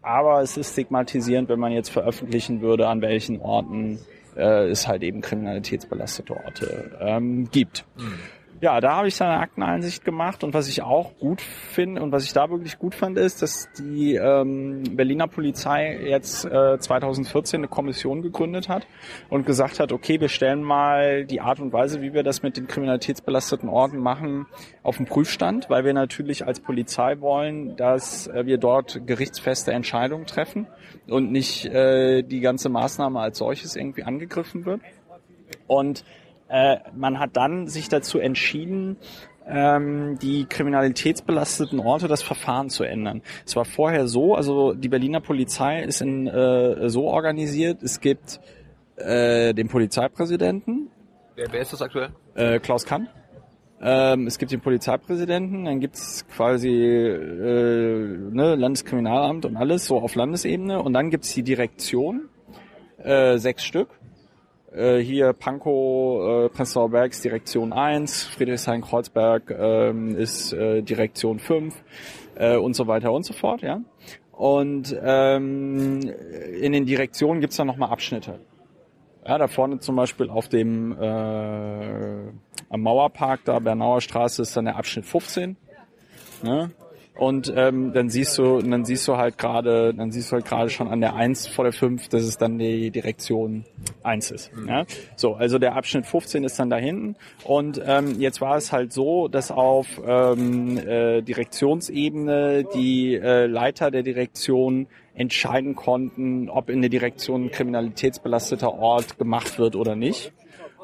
aber es ist stigmatisierend, wenn man jetzt veröffentlichen würde, an welchen Orten äh, es halt eben kriminalitätsbelastete Orte ähm, gibt. Mhm. Ja, da habe ich dann eine Akteneinsicht gemacht und was ich auch gut finde und was ich da wirklich gut fand, ist, dass die ähm, Berliner Polizei jetzt äh, 2014 eine Kommission gegründet hat und gesagt hat, okay, wir stellen mal die Art und Weise, wie wir das mit den kriminalitätsbelasteten Orten machen, auf den Prüfstand, weil wir natürlich als Polizei wollen, dass äh, wir dort gerichtsfeste Entscheidungen treffen und nicht äh, die ganze Maßnahme als solches irgendwie angegriffen wird. Und äh, man hat dann sich dazu entschieden, ähm, die kriminalitätsbelasteten Orte das Verfahren zu ändern. Es war vorher so, also die Berliner Polizei ist in, äh, so organisiert, es gibt äh, den Polizeipräsidenten. Wer, wer ist das aktuell? Äh, Klaus Kahn. Ähm, es gibt den Polizeipräsidenten, dann gibt's quasi äh, ne, Landeskriminalamt und alles so auf Landesebene und dann gibt's die Direktion, äh, sechs Stück äh, hier Pankow, äh, Prenzlauer Berg ist Direktion 1, Friedrichshain-Kreuzberg ähm, ist äh, Direktion 5 äh, und so weiter und so fort, ja. Und ähm, in den Direktionen gibt's dann nochmal Abschnitte. Ja, da vorne zum Beispiel auf dem äh, am Mauerpark da, Bernauer Straße, ist dann der Abschnitt 15. Ne? Und ähm, dann siehst du, dann siehst du halt gerade, dann siehst du halt gerade schon an der 1 vor der 5, dass es dann die Direktion 1 ist. Mhm. Ja? So, also der Abschnitt 15 ist dann da hinten. Und ähm, jetzt war es halt so, dass auf ähm, äh, Direktionsebene die äh, Leiter der Direktion entscheiden konnten, ob in der Direktion ein kriminalitätsbelasteter Ort gemacht wird oder nicht.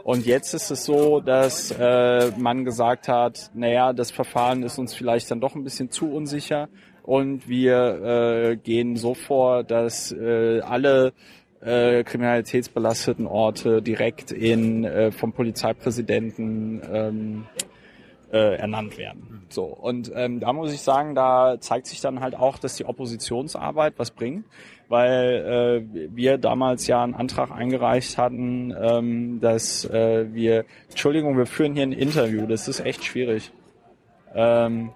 Und jetzt ist es so, dass äh, man gesagt hat, naja, das Verfahren ist uns vielleicht dann doch ein bisschen zu unsicher. Und wir äh, gehen so vor, dass äh, alle äh, kriminalitätsbelasteten Orte direkt in äh, vom Polizeipräsidenten ähm, äh, ernannt werden. So und ähm, da muss ich sagen, da zeigt sich dann halt auch, dass die Oppositionsarbeit was bringt weil äh, wir damals ja einen Antrag eingereicht hatten, ähm, dass äh, wir, Entschuldigung, wir führen hier ein Interview, das ist echt schwierig. Ähm,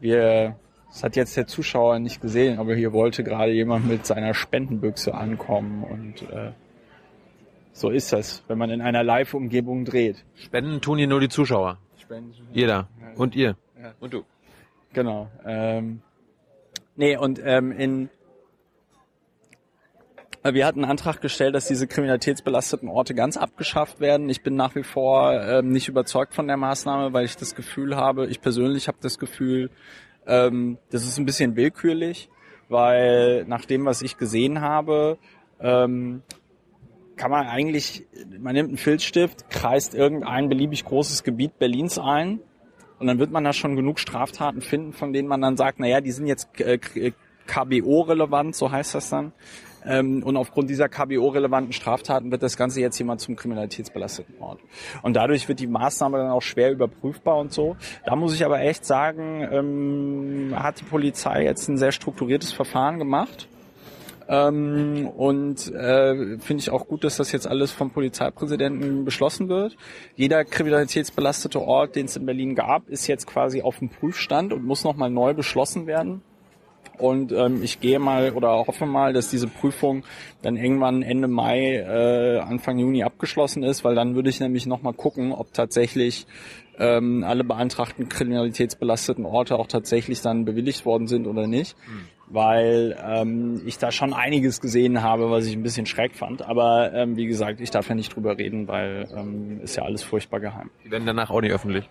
wir, das hat jetzt der Zuschauer nicht gesehen, aber hier wollte gerade jemand mit seiner Spendenbüchse ankommen und äh, so ist das, wenn man in einer Live-Umgebung dreht. Spenden tun hier nur die Zuschauer. Spenden. Jeder. Und ihr. Ja. Und du. Genau. Ähm, nee, und ähm, in wir hatten einen Antrag gestellt, dass diese kriminalitätsbelasteten Orte ganz abgeschafft werden. Ich bin nach wie vor ähm, nicht überzeugt von der Maßnahme, weil ich das Gefühl habe, ich persönlich habe das Gefühl, ähm, das ist ein bisschen willkürlich, weil nach dem, was ich gesehen habe, ähm, kann man eigentlich, man nimmt einen Filzstift, kreist irgendein beliebig großes Gebiet Berlins ein und dann wird man da schon genug Straftaten finden, von denen man dann sagt, naja, die sind jetzt äh, KBO-relevant, so heißt das dann. Ähm, und aufgrund dieser KBO-relevanten Straftaten wird das Ganze jetzt jemand zum kriminalitätsbelasteten Ort. Und dadurch wird die Maßnahme dann auch schwer überprüfbar und so. Da muss ich aber echt sagen, ähm, hat die Polizei jetzt ein sehr strukturiertes Verfahren gemacht. Ähm, und äh, finde ich auch gut, dass das jetzt alles vom Polizeipräsidenten beschlossen wird. Jeder kriminalitätsbelastete Ort, den es in Berlin gab, ist jetzt quasi auf dem Prüfstand und muss nochmal neu beschlossen werden. Und ähm, ich gehe mal oder hoffe mal, dass diese Prüfung dann irgendwann Ende Mai, äh, Anfang Juni abgeschlossen ist, weil dann würde ich nämlich nochmal gucken, ob tatsächlich ähm, alle beantragten kriminalitätsbelasteten Orte auch tatsächlich dann bewilligt worden sind oder nicht. Mhm. Weil ähm, ich da schon einiges gesehen habe, was ich ein bisschen schräg fand. Aber ähm, wie gesagt, ich darf ja nicht drüber reden, weil ähm, ist ja alles furchtbar geheim. Die werden danach auch nicht öffentlich.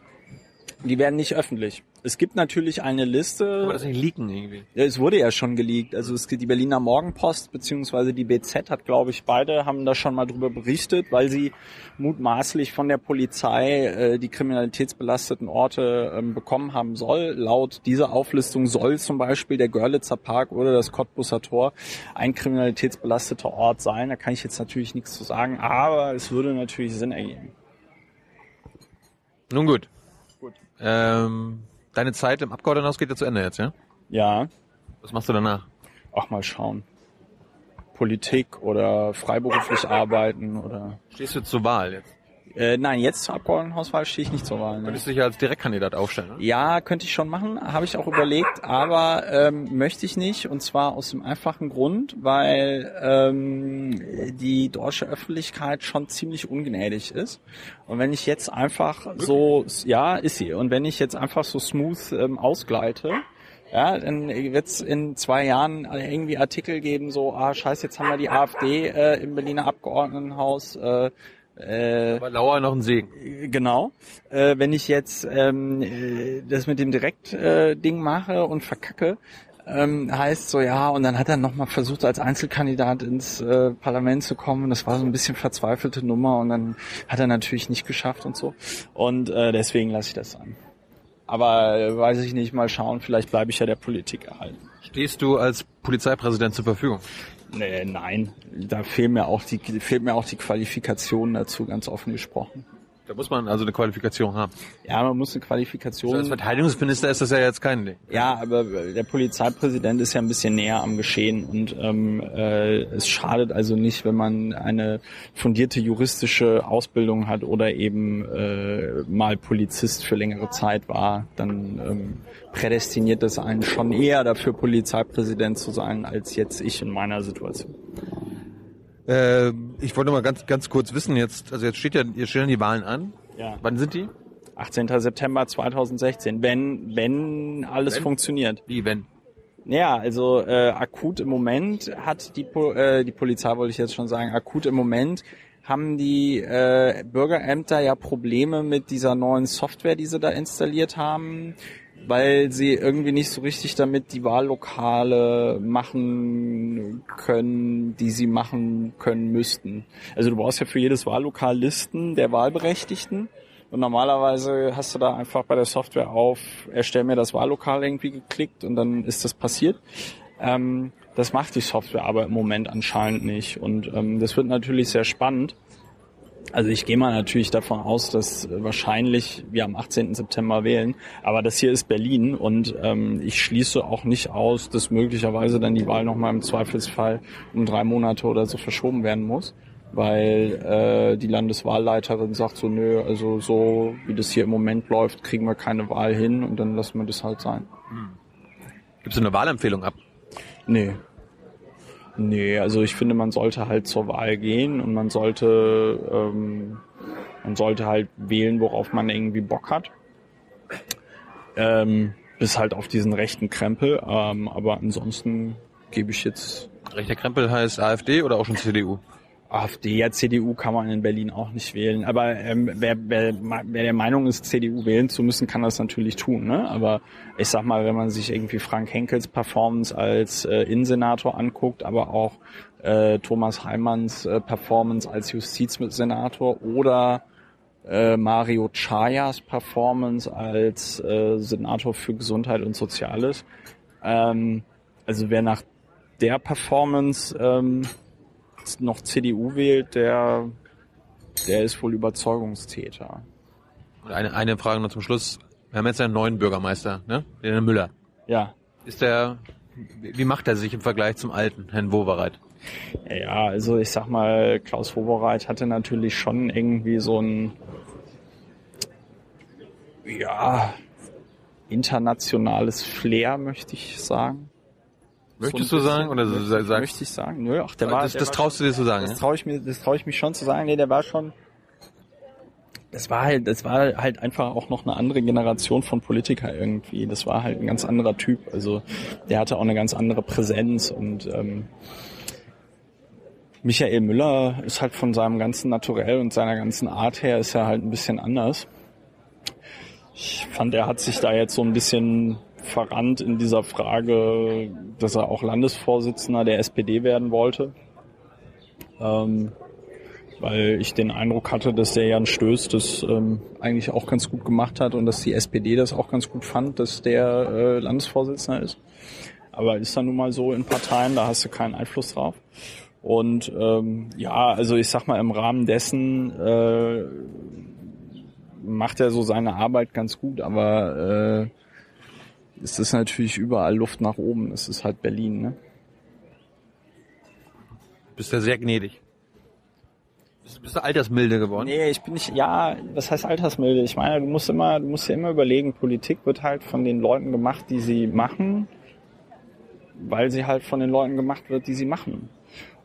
Die werden nicht öffentlich. Es gibt natürlich eine Liste. Aber das nicht leaken irgendwie. Ja, es wurde ja schon geleakt. Also es, die Berliner Morgenpost beziehungsweise die BZ hat, glaube ich, beide haben da schon mal drüber berichtet, weil sie mutmaßlich von der Polizei äh, die kriminalitätsbelasteten Orte ähm, bekommen haben soll. Laut dieser Auflistung soll zum Beispiel der Görlitzer Park oder das Cottbusser Tor ein kriminalitätsbelasteter Ort sein. Da kann ich jetzt natürlich nichts zu sagen, aber es würde natürlich Sinn ergeben. Nun gut. Ähm, deine Zeit im Abgeordnetenhaus geht ja zu Ende jetzt, ja? Ja. Was machst du danach? Ach, mal schauen. Politik oder freiberuflich arbeiten oder. Stehst du zur Wahl jetzt? Äh, nein, jetzt zur Abgeordnetenhauswahl stehe ich nicht zur Wahl. Ne? Könntest du dich als Direktkandidat aufstellen? Ne? Ja, könnte ich schon machen, habe ich auch überlegt, aber ähm, möchte ich nicht und zwar aus dem einfachen Grund, weil ähm, die deutsche Öffentlichkeit schon ziemlich ungnädig ist und wenn ich jetzt einfach so, ja, ist sie und wenn ich jetzt einfach so smooth ähm, ausgleite, ja, dann wird es in zwei Jahren irgendwie Artikel geben, so, ah, scheiße, jetzt haben wir die AfD äh, im Berliner Abgeordnetenhaus, äh, äh, Aber Lauer noch ein Segen. Genau. Äh, wenn ich jetzt ähm, äh, das mit dem Direkt-Ding äh, mache und verkacke, ähm, heißt so, ja, und dann hat er nochmal versucht, als Einzelkandidat ins äh, Parlament zu kommen. Das war so ein bisschen verzweifelte Nummer und dann hat er natürlich nicht geschafft und so. Und äh, deswegen lasse ich das sein. Aber äh, weiß ich nicht, mal schauen, vielleicht bleibe ich ja der Politik erhalten. Stehst du als Polizeipräsident zur Verfügung? Nee, nein, da fehlen mir auch die fehlt mir auch die Qualifikation dazu, ganz offen gesprochen. Da muss man also eine Qualifikation haben. Ja, man muss eine Qualifikation. So als Verteidigungsminister ist das ja jetzt kein Ding. Ja, aber der Polizeipräsident ist ja ein bisschen näher am Geschehen und ähm, äh, es schadet also nicht, wenn man eine fundierte juristische Ausbildung hat oder eben äh, mal Polizist für längere Zeit war. Dann ähm, prädestiniert das einen schon eher dafür, Polizeipräsident zu sein, als jetzt ich in meiner Situation. Äh, ich wollte mal ganz, ganz kurz wissen, jetzt, also jetzt steht ja, ihr stellen die Wahlen an. Ja. Wann sind die? 18. September 2016, wenn, wenn alles Wenn? funktioniert. Wie, wenn? Ja, also äh, akut im Moment hat die, Po- äh, die Polizei, wollte ich jetzt schon sagen, akut im Moment haben die äh, Bürgerämter ja Probleme mit dieser neuen Software, die sie da installiert haben, weil sie irgendwie nicht so richtig damit die Wahllokale machen können, die sie machen können müssten. Also du brauchst ja für jedes Wahllokal Listen der Wahlberechtigten. Und normalerweise hast du da einfach bei der Software auf, erstell mir das Wahllokal irgendwie geklickt und dann ist das passiert. Ähm, das macht die Software aber im Moment anscheinend nicht. Und ähm, das wird natürlich sehr spannend. Also ich gehe mal natürlich davon aus, dass wahrscheinlich wir am 18. September wählen. Aber das hier ist Berlin und ähm, ich schließe auch nicht aus, dass möglicherweise dann die Wahl nochmal im Zweifelsfall um drei Monate oder so verschoben werden muss. Weil äh, die Landeswahlleiterin sagt so, nö, also so wie das hier im Moment läuft, kriegen wir keine Wahl hin und dann lassen wir das halt sein. Gibst du eine Wahlempfehlung ab? Nee. Nee, also ich finde, man sollte halt zur Wahl gehen und man sollte, ähm, man sollte halt wählen, worauf man irgendwie Bock hat. Ähm, bis halt auf diesen rechten Krempel. Ähm, aber ansonsten gebe ich jetzt Rechter Krempel heißt AfD oder auch schon CDU? AfD, ja, CDU kann man in Berlin auch nicht wählen. Aber ähm, wer, wer, wer der Meinung ist, CDU wählen zu müssen, kann das natürlich tun. Ne? Aber ich sag mal, wenn man sich irgendwie Frank Henkels Performance als äh, Innensenator anguckt, aber auch äh, Thomas Heimanns äh, Performance als Justizsenator oder äh, Mario Chayas Performance als äh, Senator für Gesundheit und Soziales. Ähm, also wer nach der Performance ähm, noch CDU wählt, der, der ist wohl Überzeugungstäter. Und eine, eine Frage noch zum Schluss. Wir haben jetzt einen neuen Bürgermeister, ne? Den Müller. Ja. Ist der, wie macht er sich im Vergleich zum alten Herrn Wowereit? Ja, also ich sag mal, Klaus Wobereit hatte natürlich schon irgendwie so ein, ja, internationales Flair, möchte ich sagen. Möchtest du sagen? Oder möchte, sagst möchte ich sagen? Nö, ach, der war, das, der das war traust du dir zu sagen, Das ne? traue ich mir, das traue ich mich schon zu sagen. Nee, der war schon. Das war halt, das war halt einfach auch noch eine andere Generation von Politiker irgendwie. Das war halt ein ganz anderer Typ. Also der hatte auch eine ganz andere Präsenz und ähm, Michael Müller ist halt von seinem ganzen Naturell und seiner ganzen Art her ist er halt ein bisschen anders. Ich fand, er hat sich da jetzt so ein bisschen verrannt in dieser Frage, dass er auch Landesvorsitzender der SPD werden wollte. Ähm, weil ich den Eindruck hatte, dass der Jan Stöß das ähm, eigentlich auch ganz gut gemacht hat und dass die SPD das auch ganz gut fand, dass der äh, Landesvorsitzender ist. Aber ist dann nun mal so in Parteien, da hast du keinen Einfluss drauf. Und ähm, ja, also ich sag mal, im Rahmen dessen äh, macht er so seine Arbeit ganz gut, aber äh, es ist natürlich überall Luft nach oben. Es ist halt Berlin, ne? Bist ja sehr gnädig. Bist du altersmilde geworden? Nee, ich bin nicht, ja, das heißt altersmilde. Ich meine, du musst immer, du musst ja immer überlegen, Politik wird halt von den Leuten gemacht, die sie machen, weil sie halt von den Leuten gemacht wird, die sie machen.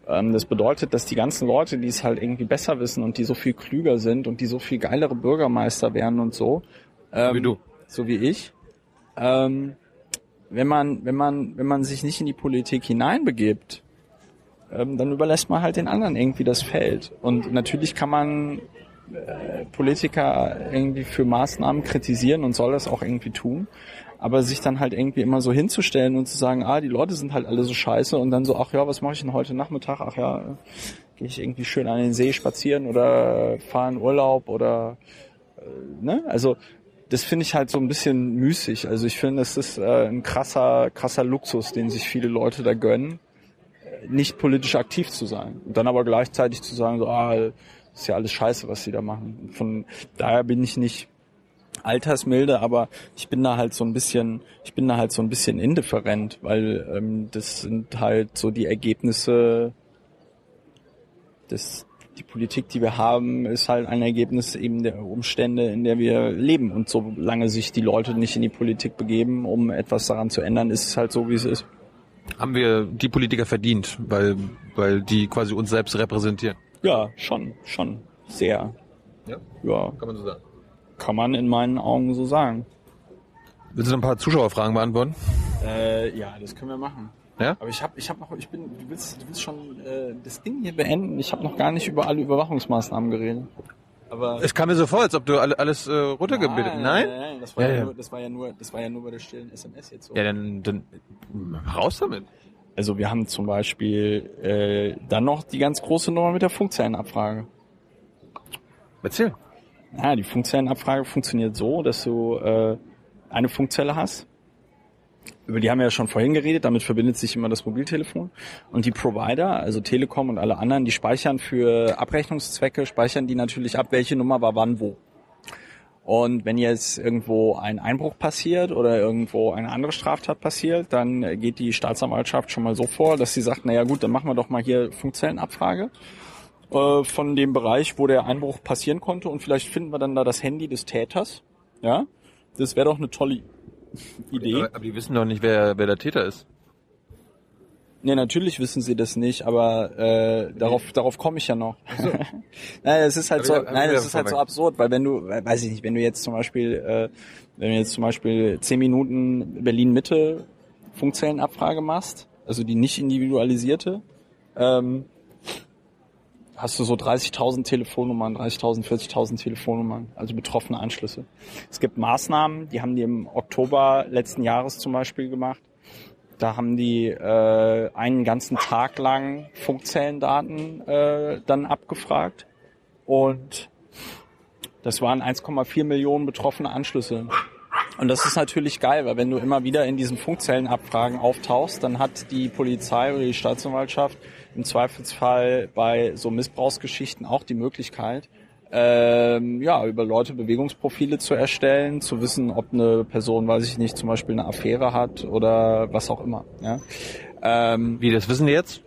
Ähm, das bedeutet, dass die ganzen Leute, die es halt irgendwie besser wissen und die so viel klüger sind und die so viel geilere Bürgermeister werden und so, ähm, wie du. so wie ich, ähm, wenn man, wenn man, wenn man sich nicht in die Politik hineinbegibt, ähm, dann überlässt man halt den anderen irgendwie das Feld. Und natürlich kann man äh, Politiker irgendwie für Maßnahmen kritisieren und soll das auch irgendwie tun. Aber sich dann halt irgendwie immer so hinzustellen und zu sagen, ah, die Leute sind halt alle so scheiße und dann so, ach ja, was mache ich denn heute Nachmittag? Ach ja, gehe ich irgendwie schön an den See spazieren oder fahre in Urlaub oder äh, ne? Also das finde ich halt so ein bisschen müßig. Also ich finde, es ist äh, ein krasser, krasser Luxus, den sich viele Leute da gönnen, nicht politisch aktiv zu sein. Und dann aber gleichzeitig zu sagen, so, ah, ist ja alles scheiße, was sie da machen. Von daher bin ich nicht altersmilde, aber ich bin da halt so ein bisschen, ich bin da halt so ein bisschen indifferent, weil ähm, das sind halt so die Ergebnisse des die Politik, die wir haben, ist halt ein Ergebnis eben der Umstände, in der wir leben. Und solange sich die Leute nicht in die Politik begeben, um etwas daran zu ändern, ist es halt so, wie es ist. Haben wir die Politiker verdient, weil, weil die quasi uns selbst repräsentieren? Ja, schon, schon. Sehr. Ja? Ja, Kann man so sagen. kann man in meinen Augen so sagen. Willst du noch ein paar Zuschauerfragen beantworten? Äh, ja, das können wir machen. Ja? Aber ich habe ich hab noch, ich bin, du willst, du willst schon äh, das Ding hier beenden. Ich habe noch gar nicht über alle Überwachungsmaßnahmen geredet. Aber Es kam mir so vor, als ob du alle- alles äh, runtergebetet. Nein? nein, nein, das war ja, Ja, ja. Nur, das war ja nur, das war ja nur bei der stillen SMS jetzt so. Ja, dann, dann raus damit. Also wir haben zum Beispiel äh, dann noch die ganz große Nummer mit der Funkzellenabfrage. Erzähl. Ja, die Funkzellenabfrage funktioniert so, dass du äh, eine Funkzelle hast. Über die haben wir ja schon vorhin geredet, damit verbindet sich immer das Mobiltelefon. Und die Provider, also Telekom und alle anderen, die speichern für Abrechnungszwecke, speichern die natürlich ab, welche Nummer war wann wo. Und wenn jetzt irgendwo ein Einbruch passiert oder irgendwo eine andere Straftat passiert, dann geht die Staatsanwaltschaft schon mal so vor, dass sie sagt, naja gut, dann machen wir doch mal hier Funkzellenabfrage äh, von dem Bereich, wo der Einbruch passieren konnte und vielleicht finden wir dann da das Handy des Täters. Ja, das wäre doch eine tolle Idee. Aber, aber die wissen doch nicht, wer, wer der Täter ist. Nee, natürlich wissen sie das nicht, aber äh, darauf darauf komme ich ja noch. nein, es ist halt Aber so, hab- nein, es ist halt so absurd, weil wenn du, weiß ich nicht, wenn du jetzt zum Beispiel, äh, wenn du jetzt zum Beispiel zehn Minuten Berlin Mitte Funkzellenabfrage machst, also die nicht individualisierte, ähm, hast du so 30.000 Telefonnummern, 30.000, 40.000 Telefonnummern, also betroffene Anschlüsse. Es gibt Maßnahmen, die haben die im Oktober letzten Jahres zum Beispiel gemacht. Da haben die äh, einen ganzen Tag lang Funkzellendaten äh, dann abgefragt und das waren 1,4 Millionen betroffene Anschlüsse. Und das ist natürlich geil, weil wenn du immer wieder in diesen Funkzellenabfragen auftauchst, dann hat die Polizei oder die Staatsanwaltschaft im Zweifelsfall bei so Missbrauchsgeschichten auch die Möglichkeit, ähm, ja, über Leute Bewegungsprofile zu erstellen, zu wissen, ob eine Person, weiß ich nicht, zum Beispiel eine Affäre hat oder was auch immer. Ja. Ähm, Wie, das wissen die jetzt?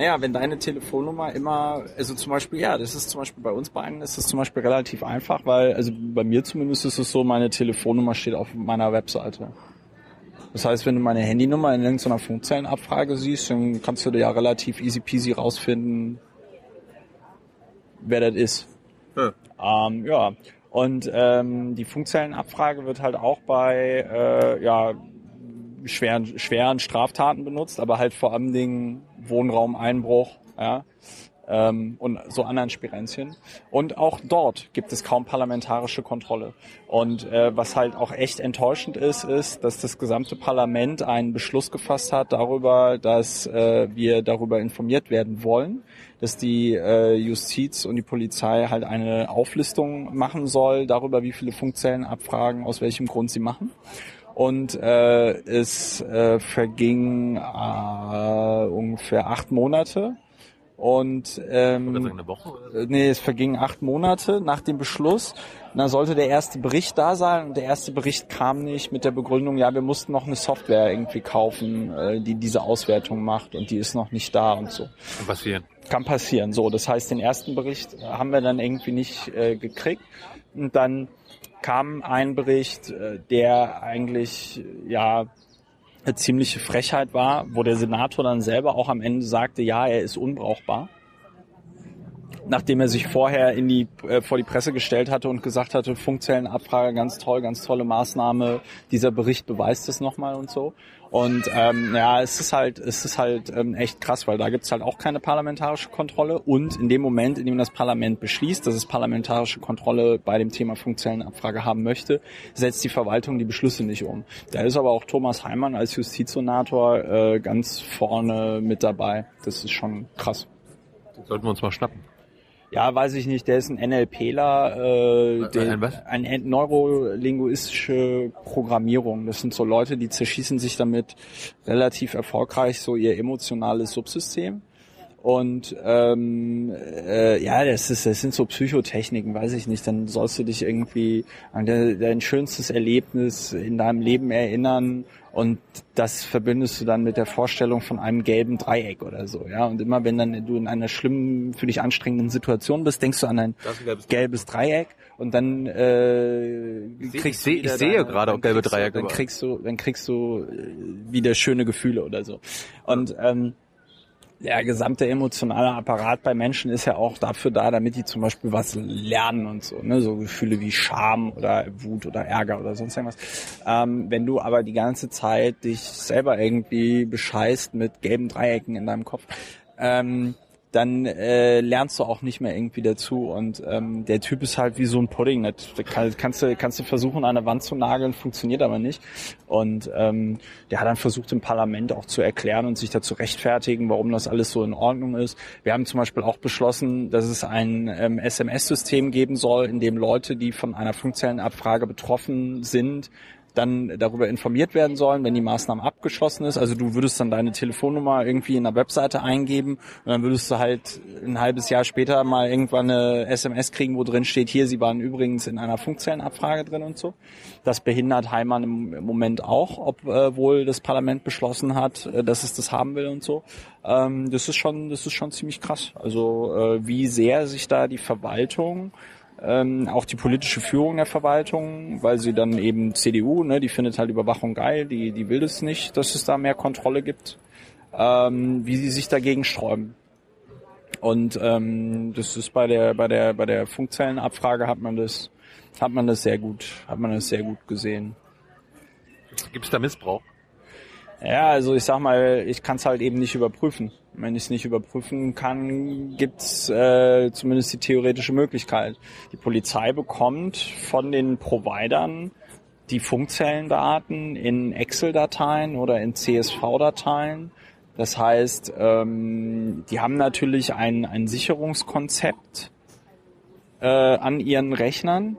naja, wenn deine Telefonnummer immer, also zum Beispiel, ja, das ist zum Beispiel bei uns beiden ist es zum Beispiel relativ einfach, weil, also bei mir zumindest ist es so, meine Telefonnummer steht auf meiner Webseite. Das heißt, wenn du meine Handynummer in irgendeiner Funkzellenabfrage siehst, dann kannst du dir ja relativ easy peasy rausfinden, wer das ist. Ja. Ähm, ja. Und ähm, die Funkzellenabfrage wird halt auch bei äh, ja, schweren, schweren Straftaten benutzt, aber halt vor allem Dingen Wohnraumeinbruch, ja, ähm, und so anderen Spirenzchen. Und auch dort gibt es kaum parlamentarische Kontrolle. Und äh, was halt auch echt enttäuschend ist, ist, dass das gesamte Parlament einen Beschluss gefasst hat darüber, dass äh, wir darüber informiert werden wollen, dass die äh, Justiz und die Polizei halt eine Auflistung machen soll darüber, wie viele Funkzellenabfragen aus welchem Grund sie machen. Und äh, es äh, verging äh, ungefähr acht Monate. Und ähm, eine Woche? Oder? nee, es vergingen acht Monate nach dem Beschluss. Und dann sollte der erste Bericht da sein und der erste Bericht kam nicht mit der Begründung, ja, wir mussten noch eine Software irgendwie kaufen, äh, die diese Auswertung macht und die ist noch nicht da und so. Kann passieren. Kann passieren. So, das heißt, den ersten Bericht haben wir dann irgendwie nicht äh, gekriegt und dann kam ein Bericht, äh, der eigentlich ja ziemliche Frechheit war, wo der Senator dann selber auch am Ende sagte, ja, er ist unbrauchbar. Nachdem er sich vorher in die, äh, vor die Presse gestellt hatte und gesagt hatte, Funkzellenabfrage, ganz toll, ganz tolle Maßnahme, dieser Bericht beweist es nochmal und so. Und ähm, ja, es ist halt, es ist halt ähm, echt krass, weil da gibt's halt auch keine parlamentarische Kontrolle. Und in dem Moment, in dem das Parlament beschließt, dass es parlamentarische Kontrolle bei dem Thema Funkzellenabfrage haben möchte, setzt die Verwaltung die Beschlüsse nicht um. Da ist aber auch Thomas Heimann als Justizsenator äh, ganz vorne mit dabei. Das ist schon krass. Sollten wir uns mal schnappen. Ja, weiß ich nicht, der ist ein NLPler, äh, der, ein was? ein neurolinguistische Programmierung. Das sind so Leute, die zerschießen sich damit relativ erfolgreich so ihr emotionales Subsystem. Und ähm, äh, ja, das ist, das sind so Psychotechniken, weiß ich nicht. Dann sollst du dich irgendwie an de, dein schönstes Erlebnis in deinem Leben erinnern und das verbindest du dann mit der Vorstellung von einem gelben Dreieck oder so, ja. Und immer wenn dann du in einer schlimmen, für dich anstrengenden Situation bist, denkst du an ein gelbes gelbes Dreieck und dann äh, seh- kriegst ich du seh- ich sehe gerade auch gelbe Dreiecke Dann kriegst du, dann kriegst du äh, wieder schöne Gefühle oder so. Und ähm, der gesamte emotionale Apparat bei Menschen ist ja auch dafür da, damit die zum Beispiel was lernen und so, ne? so Gefühle wie Scham oder Wut oder Ärger oder sonst irgendwas. Ähm, wenn du aber die ganze Zeit dich selber irgendwie bescheißt mit gelben Dreiecken in deinem Kopf, ähm, dann äh, lernst du auch nicht mehr irgendwie dazu und ähm, der Typ ist halt wie so ein Pudding. Das kann, kannst du kannst du versuchen an der Wand zu nageln, funktioniert aber nicht. Und ähm, der hat dann versucht im Parlament auch zu erklären und sich dazu rechtfertigen, warum das alles so in Ordnung ist. Wir haben zum Beispiel auch beschlossen, dass es ein ähm, SMS-System geben soll, in dem Leute, die von einer Funkzellenabfrage betroffen sind, dann darüber informiert werden sollen, wenn die Maßnahme abgeschlossen ist. Also du würdest dann deine Telefonnummer irgendwie in der Webseite eingeben und dann würdest du halt ein halbes Jahr später mal irgendwann eine SMS kriegen, wo drin steht, hier, sie waren übrigens in einer Funkzellenabfrage drin und so. Das behindert Heimann im Moment auch, obwohl das Parlament beschlossen hat, äh, dass es das haben will und so. Ähm, das ist schon, das ist schon ziemlich krass. Also äh, wie sehr sich da die Verwaltung ähm, auch die politische Führung der Verwaltung, weil sie dann eben CDU, ne, die findet halt Überwachung geil, die, die will es nicht, dass es da mehr Kontrolle gibt, ähm, wie sie sich dagegen sträuben. Und ähm, das ist bei der bei der bei der Funkzellenabfrage hat man das hat man das sehr gut hat man das sehr gut gesehen. Gibt es da Missbrauch? Ja, also ich sag mal, ich kann es halt eben nicht überprüfen. Wenn ich es nicht überprüfen kann, gibt's äh, zumindest die theoretische Möglichkeit. Die Polizei bekommt von den Providern die Funkzellendaten in Excel-Dateien oder in CSV-Dateien. Das heißt, ähm, die haben natürlich ein, ein Sicherungskonzept äh, an ihren Rechnern,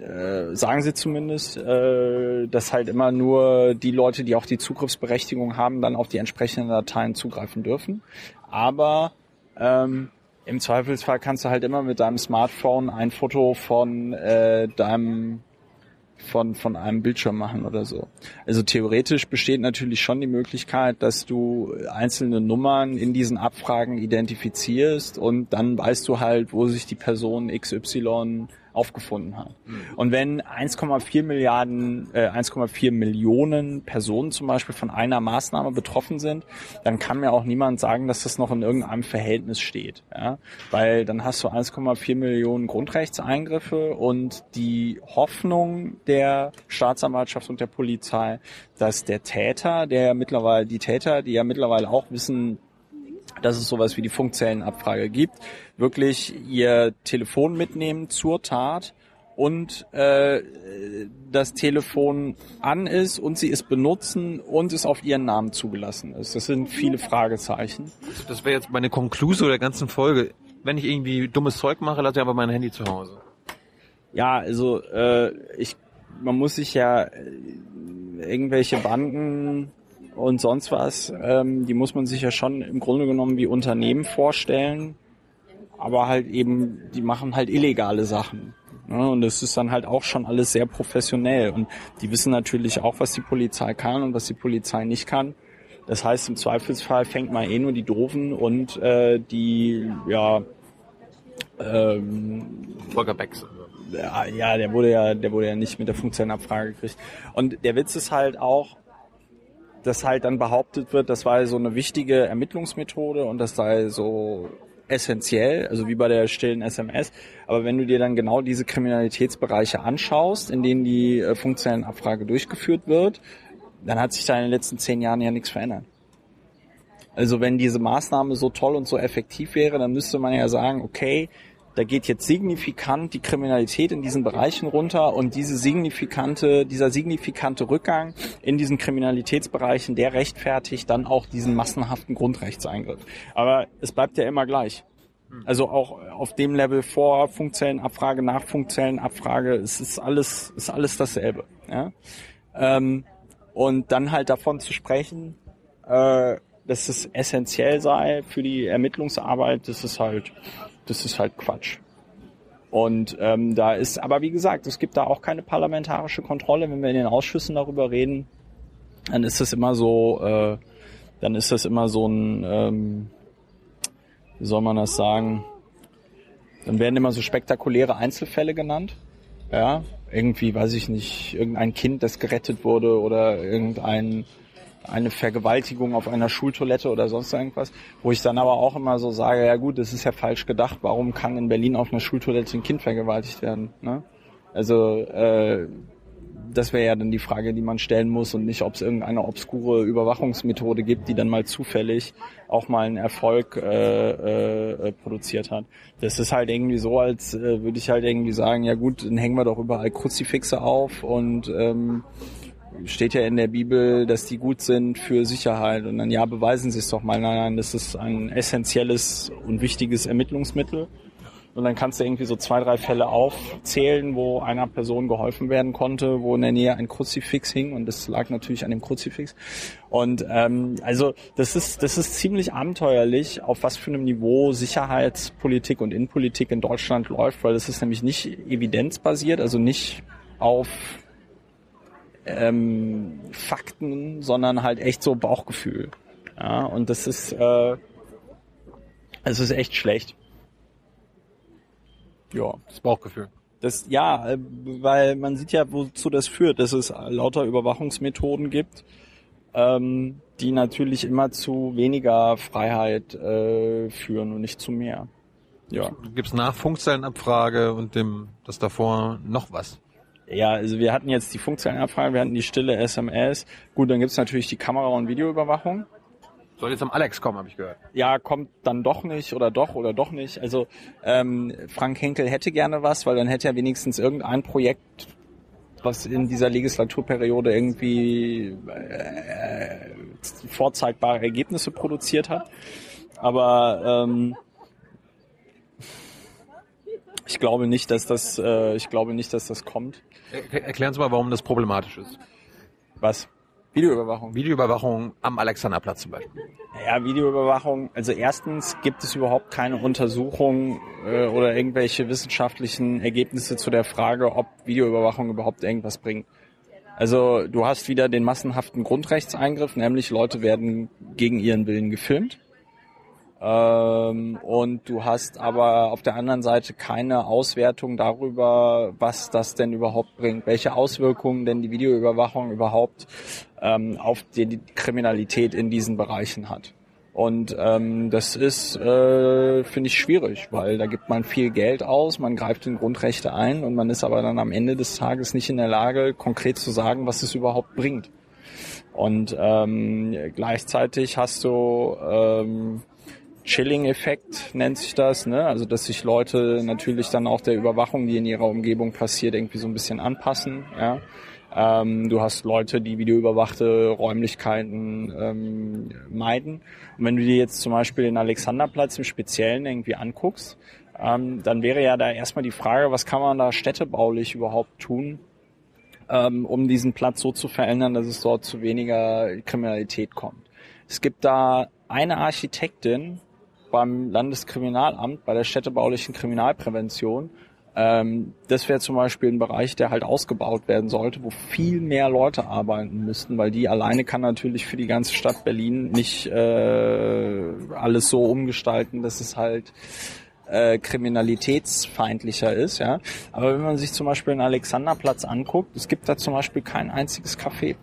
äh, sagen sie zumindest, äh, dass halt immer nur die Leute, die auch die Zugriffsberechtigung haben, dann auf die entsprechenden Dateien zugreifen dürfen. Aber ähm, im Zweifelsfall kannst du halt immer mit deinem Smartphone ein Foto von äh, deinem von, von einem Bildschirm machen oder so. Also theoretisch besteht natürlich schon die Möglichkeit, dass du einzelne Nummern in diesen Abfragen identifizierst und dann weißt du halt, wo sich die Person XY aufgefunden hat. Und wenn 1,4 Milliarden, äh, 1,4 Millionen Personen zum Beispiel von einer Maßnahme betroffen sind, dann kann mir auch niemand sagen, dass das noch in irgendeinem Verhältnis steht. Ja? Weil dann hast du 1,4 Millionen Grundrechtseingriffe und die Hoffnung der Staatsanwaltschaft und der Polizei, dass der Täter, der mittlerweile, die Täter, die ja mittlerweile auch wissen, dass es sowas wie die Funkzellenabfrage gibt, wirklich ihr Telefon mitnehmen zur Tat und äh, das Telefon an ist und sie es benutzen und es auf ihren Namen zugelassen ist. Das sind viele Fragezeichen. Das wäre jetzt meine Konklusion der ganzen Folge. Wenn ich irgendwie dummes Zeug mache, lasse ich aber mein Handy zu Hause. Ja, also äh, ich, man muss sich ja äh, irgendwelche Banden und sonst was, ähm, die muss man sich ja schon im Grunde genommen wie Unternehmen vorstellen, aber halt eben, die machen halt illegale Sachen. Ne? Und das ist dann halt auch schon alles sehr professionell. Und die wissen natürlich auch, was die Polizei kann und was die Polizei nicht kann. Das heißt, im Zweifelsfall fängt man eh nur die Doofen und äh, die, ja, ähm, Volker Becks. Ja, ja, der wurde ja, der wurde ja nicht mit der funktionellen Abfrage gekriegt. Und der Witz ist halt auch, dass halt dann behauptet wird, das war so eine wichtige Ermittlungsmethode und das sei so essentiell, also wie bei der stillen SMS. Aber wenn du dir dann genau diese Kriminalitätsbereiche anschaust, in denen die äh, funktionellen Abfrage durchgeführt wird, dann hat sich da in den letzten zehn Jahren ja nichts verändert. Also wenn diese Maßnahme so toll und so effektiv wäre, dann müsste man ja sagen, okay, da geht jetzt signifikant die Kriminalität in diesen Bereichen runter und diese signifikante, dieser signifikante Rückgang in diesen Kriminalitätsbereichen, der rechtfertigt dann auch diesen massenhaften Grundrechtseingriff. Aber es bleibt ja immer gleich. Also auch auf dem Level vor Funkzellenabfrage, nach Funkzellenabfrage, es ist alles, ist alles dasselbe. Ja? Ähm, und dann halt davon zu sprechen, äh, dass es essentiell sei für die Ermittlungsarbeit, das ist halt, das ist halt Quatsch. Und ähm, da ist, aber wie gesagt, es gibt da auch keine parlamentarische Kontrolle. Wenn wir in den Ausschüssen darüber reden, dann ist das immer so, äh, dann ist das immer so ein, ähm, wie soll man das sagen? Dann werden immer so spektakuläre Einzelfälle genannt. Ja, irgendwie, weiß ich nicht, irgendein Kind, das gerettet wurde oder irgendein eine Vergewaltigung auf einer Schultoilette oder sonst irgendwas, wo ich dann aber auch immer so sage, ja gut, das ist ja falsch gedacht, warum kann in Berlin auf einer Schultoilette ein Kind vergewaltigt werden? Ne? Also äh, das wäre ja dann die Frage, die man stellen muss und nicht, ob es irgendeine obskure Überwachungsmethode gibt, die dann mal zufällig auch mal einen Erfolg äh, äh, produziert hat. Das ist halt irgendwie so, als äh, würde ich halt irgendwie sagen, ja gut, dann hängen wir doch überall Kruzifixe auf und ähm, steht ja in der Bibel, dass die gut sind für Sicherheit. Und dann ja, beweisen Sie es doch mal. Nein, nein, das ist ein essentielles und wichtiges Ermittlungsmittel. Und dann kannst du irgendwie so zwei, drei Fälle aufzählen, wo einer Person geholfen werden konnte, wo in der Nähe ein Kruzifix hing und das lag natürlich an dem Kruzifix. Und ähm, also das ist das ist ziemlich abenteuerlich, auf was für einem Niveau Sicherheitspolitik und Innenpolitik in Deutschland läuft, weil das ist nämlich nicht evidenzbasiert, also nicht auf ähm, Fakten, sondern halt echt so Bauchgefühl. Ja, und das ist, äh, es ist echt schlecht. Ja. Das Bauchgefühl. Das, ja, äh, weil man sieht ja, wozu das führt, dass es lauter Überwachungsmethoden gibt, ähm, die natürlich immer zu weniger Freiheit äh, führen und nicht zu mehr. Ja. Gibt es nach Funkzellenabfrage und dem das davor noch was? Ja, also wir hatten jetzt die funktionelle Abfrage, wir hatten die stille SMS. Gut, dann gibt's natürlich die Kamera- und Videoüberwachung. Soll jetzt am Alex kommen, habe ich gehört. Ja, kommt dann doch nicht oder doch oder doch nicht. Also ähm, Frank Henkel hätte gerne was, weil dann hätte er wenigstens irgendein Projekt, was in dieser Legislaturperiode irgendwie äh, vorzeigbare Ergebnisse produziert hat. Aber ähm, ich glaube nicht, dass das, äh, ich glaube nicht, dass das kommt. Erklären Sie mal, warum das problematisch ist. Was? Videoüberwachung. Videoüberwachung am Alexanderplatz zum Beispiel. Ja, Videoüberwachung. Also erstens gibt es überhaupt keine Untersuchung äh, oder irgendwelche wissenschaftlichen Ergebnisse zu der Frage, ob Videoüberwachung überhaupt irgendwas bringt. Also du hast wieder den massenhaften Grundrechtseingriff, nämlich Leute werden gegen ihren Willen gefilmt. Ähm, und du hast aber auf der anderen Seite keine Auswertung darüber, was das denn überhaupt bringt, welche Auswirkungen denn die Videoüberwachung überhaupt ähm, auf die, Kriminalität in diesen Bereichen hat. Und ähm, das ist, äh, finde ich, schwierig, weil da gibt man viel Geld aus, man greift in Grundrechte ein und man ist aber dann am Ende des Tages nicht in der Lage, konkret zu sagen, was es überhaupt bringt. Und ähm, gleichzeitig hast du ähm, Chilling-Effekt nennt sich das, ne? Also dass sich Leute natürlich dann auch der Überwachung, die in ihrer Umgebung passiert, irgendwie so ein bisschen anpassen. Ja? Ähm, du hast Leute, die videoüberwachte Räumlichkeiten ähm, meiden. Und wenn du dir jetzt zum Beispiel den Alexanderplatz im Speziellen irgendwie anguckst, ähm, dann wäre ja da erstmal die Frage, was kann man da städtebaulich überhaupt tun, ähm, um diesen Platz so zu verändern, dass es dort zu weniger Kriminalität kommt. Es gibt da eine Architektin beim Landeskriminalamt, bei der städtebaulichen Kriminalprävention. Ähm, das wäre zum Beispiel ein Bereich, der halt ausgebaut werden sollte, wo viel mehr Leute arbeiten müssten, weil die alleine kann natürlich für die ganze Stadt Berlin nicht äh, alles so umgestalten, dass es halt äh, kriminalitätsfeindlicher ist, ja. Aber wenn man sich zum Beispiel den Alexanderplatz anguckt, es gibt da zum Beispiel kein einziges Café.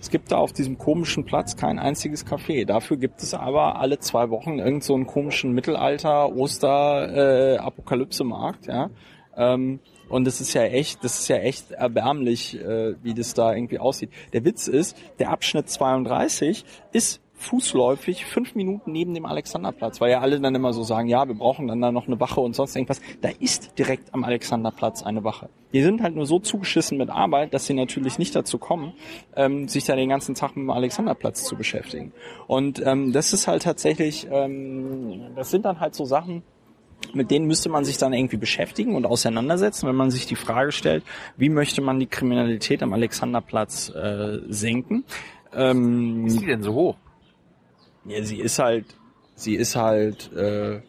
Es gibt da auf diesem komischen Platz kein einziges Café. Dafür gibt es aber alle zwei Wochen irgend so komischen Mittelalter-Oster-Apokalypse-Markt, ja. Ähm, und das ist ja echt, das ist ja echt erbärmlich, äh, wie das da irgendwie aussieht. Der Witz ist, der Abschnitt 32 ist fußläufig fünf Minuten neben dem Alexanderplatz, weil ja alle dann immer so sagen, ja, wir brauchen dann da noch eine Wache und sonst irgendwas. Da ist direkt am Alexanderplatz eine Wache. Die sind halt nur so zugeschissen mit Arbeit, dass sie natürlich nicht dazu kommen, ähm, sich da den ganzen Tag mit dem Alexanderplatz zu beschäftigen. Und ähm, das ist halt tatsächlich, ähm, das sind dann halt so Sachen, mit denen müsste man sich dann irgendwie beschäftigen und auseinandersetzen, wenn man sich die Frage stellt, wie möchte man die Kriminalität am Alexanderplatz äh, senken. Ähm, ist die denn so hoch? Ja, sie ist halt, sie ist halt, äh,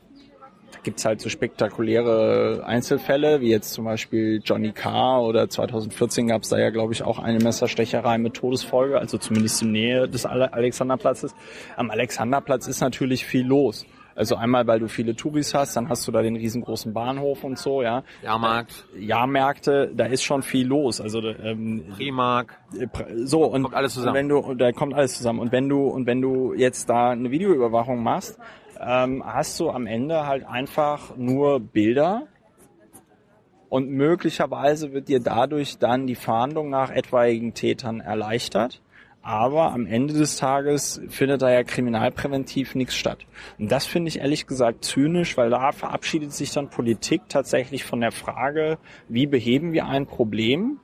da gibt's halt so spektakuläre Einzelfälle, wie jetzt zum Beispiel Johnny Carr oder 2014 gab's da ja, glaube ich, auch eine Messerstecherei mit Todesfolge, also zumindest in Nähe des Alexanderplatzes. Am Alexanderplatz ist natürlich viel los. Also einmal, weil du viele Touris hast, dann hast du da den riesengroßen Bahnhof und so, ja. Jahrmarkt. Äh, Jahrmärkte, da ist schon viel los. Also ähm, Primark. Äh, so und kommt alles zusammen. Wenn du, da kommt alles zusammen. Und wenn du und wenn du jetzt da eine Videoüberwachung machst, ähm, hast du am Ende halt einfach nur Bilder und möglicherweise wird dir dadurch dann die Fahndung nach etwaigen Tätern erleichtert. Aber am Ende des Tages findet da ja kriminalpräventiv nichts statt. Und das finde ich ehrlich gesagt zynisch, weil da verabschiedet sich dann Politik tatsächlich von der Frage, wie beheben wir ein Problem?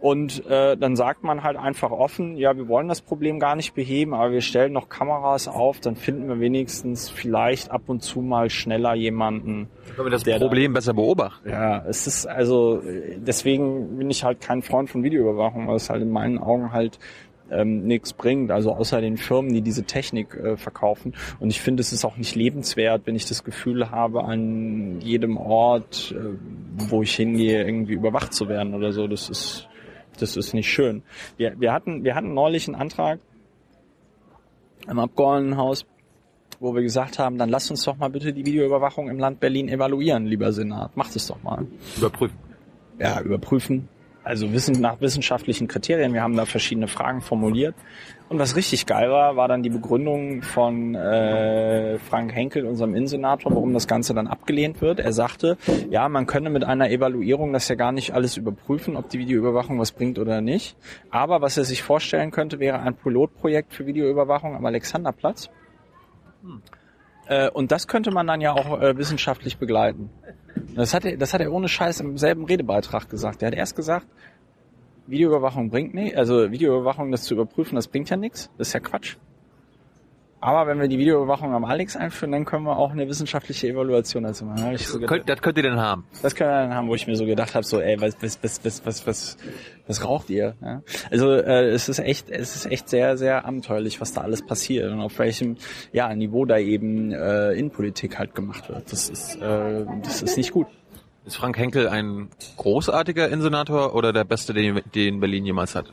Und äh, dann sagt man halt einfach offen, ja, wir wollen das Problem gar nicht beheben, aber wir stellen noch Kameras auf, dann finden wir wenigstens vielleicht ab und zu mal schneller jemanden. Können wir das Problem da, besser beobachten? Ja, es ist also, deswegen bin ich halt kein Freund von Videoüberwachung, weil es halt in meinen Augen halt ähm, nichts bringt, also außer den Firmen, die diese Technik äh, verkaufen. Und ich finde, es ist auch nicht lebenswert, wenn ich das Gefühl habe, an jedem Ort, äh, wo ich hingehe, irgendwie überwacht zu werden oder so. Das ist, das ist nicht schön. Wir, wir hatten, wir hatten neulich einen Antrag im Abgeordnetenhaus, wo wir gesagt haben, dann lasst uns doch mal bitte die Videoüberwachung im Land Berlin evaluieren, lieber Senat. Macht es doch mal. Überprüfen. Ja, überprüfen also wissen, nach wissenschaftlichen Kriterien. Wir haben da verschiedene Fragen formuliert. Und was richtig geil war, war dann die Begründung von äh, Frank Henkel, unserem Innensenator, warum das Ganze dann abgelehnt wird. Er sagte, ja, man könne mit einer Evaluierung das ja gar nicht alles überprüfen, ob die Videoüberwachung was bringt oder nicht. Aber was er sich vorstellen könnte, wäre ein Pilotprojekt für Videoüberwachung am Alexanderplatz. Hm. Äh, und das könnte man dann ja auch äh, wissenschaftlich begleiten. Das hat, er, das hat er ohne Scheiß im selben Redebeitrag gesagt. Er hat erst gesagt, Videoüberwachung bringt nicht, also Videoüberwachung, das zu überprüfen, das bringt ja nichts. Das ist ja Quatsch. Aber wenn wir die Videoüberwachung am Alex einführen, dann können wir auch eine wissenschaftliche Evaluation dazu machen. Ich so gedacht, das könnt ihr denn haben. Das können wir dann haben, wo ich mir so gedacht habe, so, ey, was, was, was, was, was, was, was raucht ihr? Ja? Also äh, es ist echt, es ist echt sehr, sehr abenteuerlich, was da alles passiert und auf welchem ja, Niveau da eben äh, Innenpolitik halt gemacht wird. Das ist, äh, das ist nicht gut. Ist Frank Henkel ein großartiger Insenator oder der beste, den, den Berlin jemals hatte?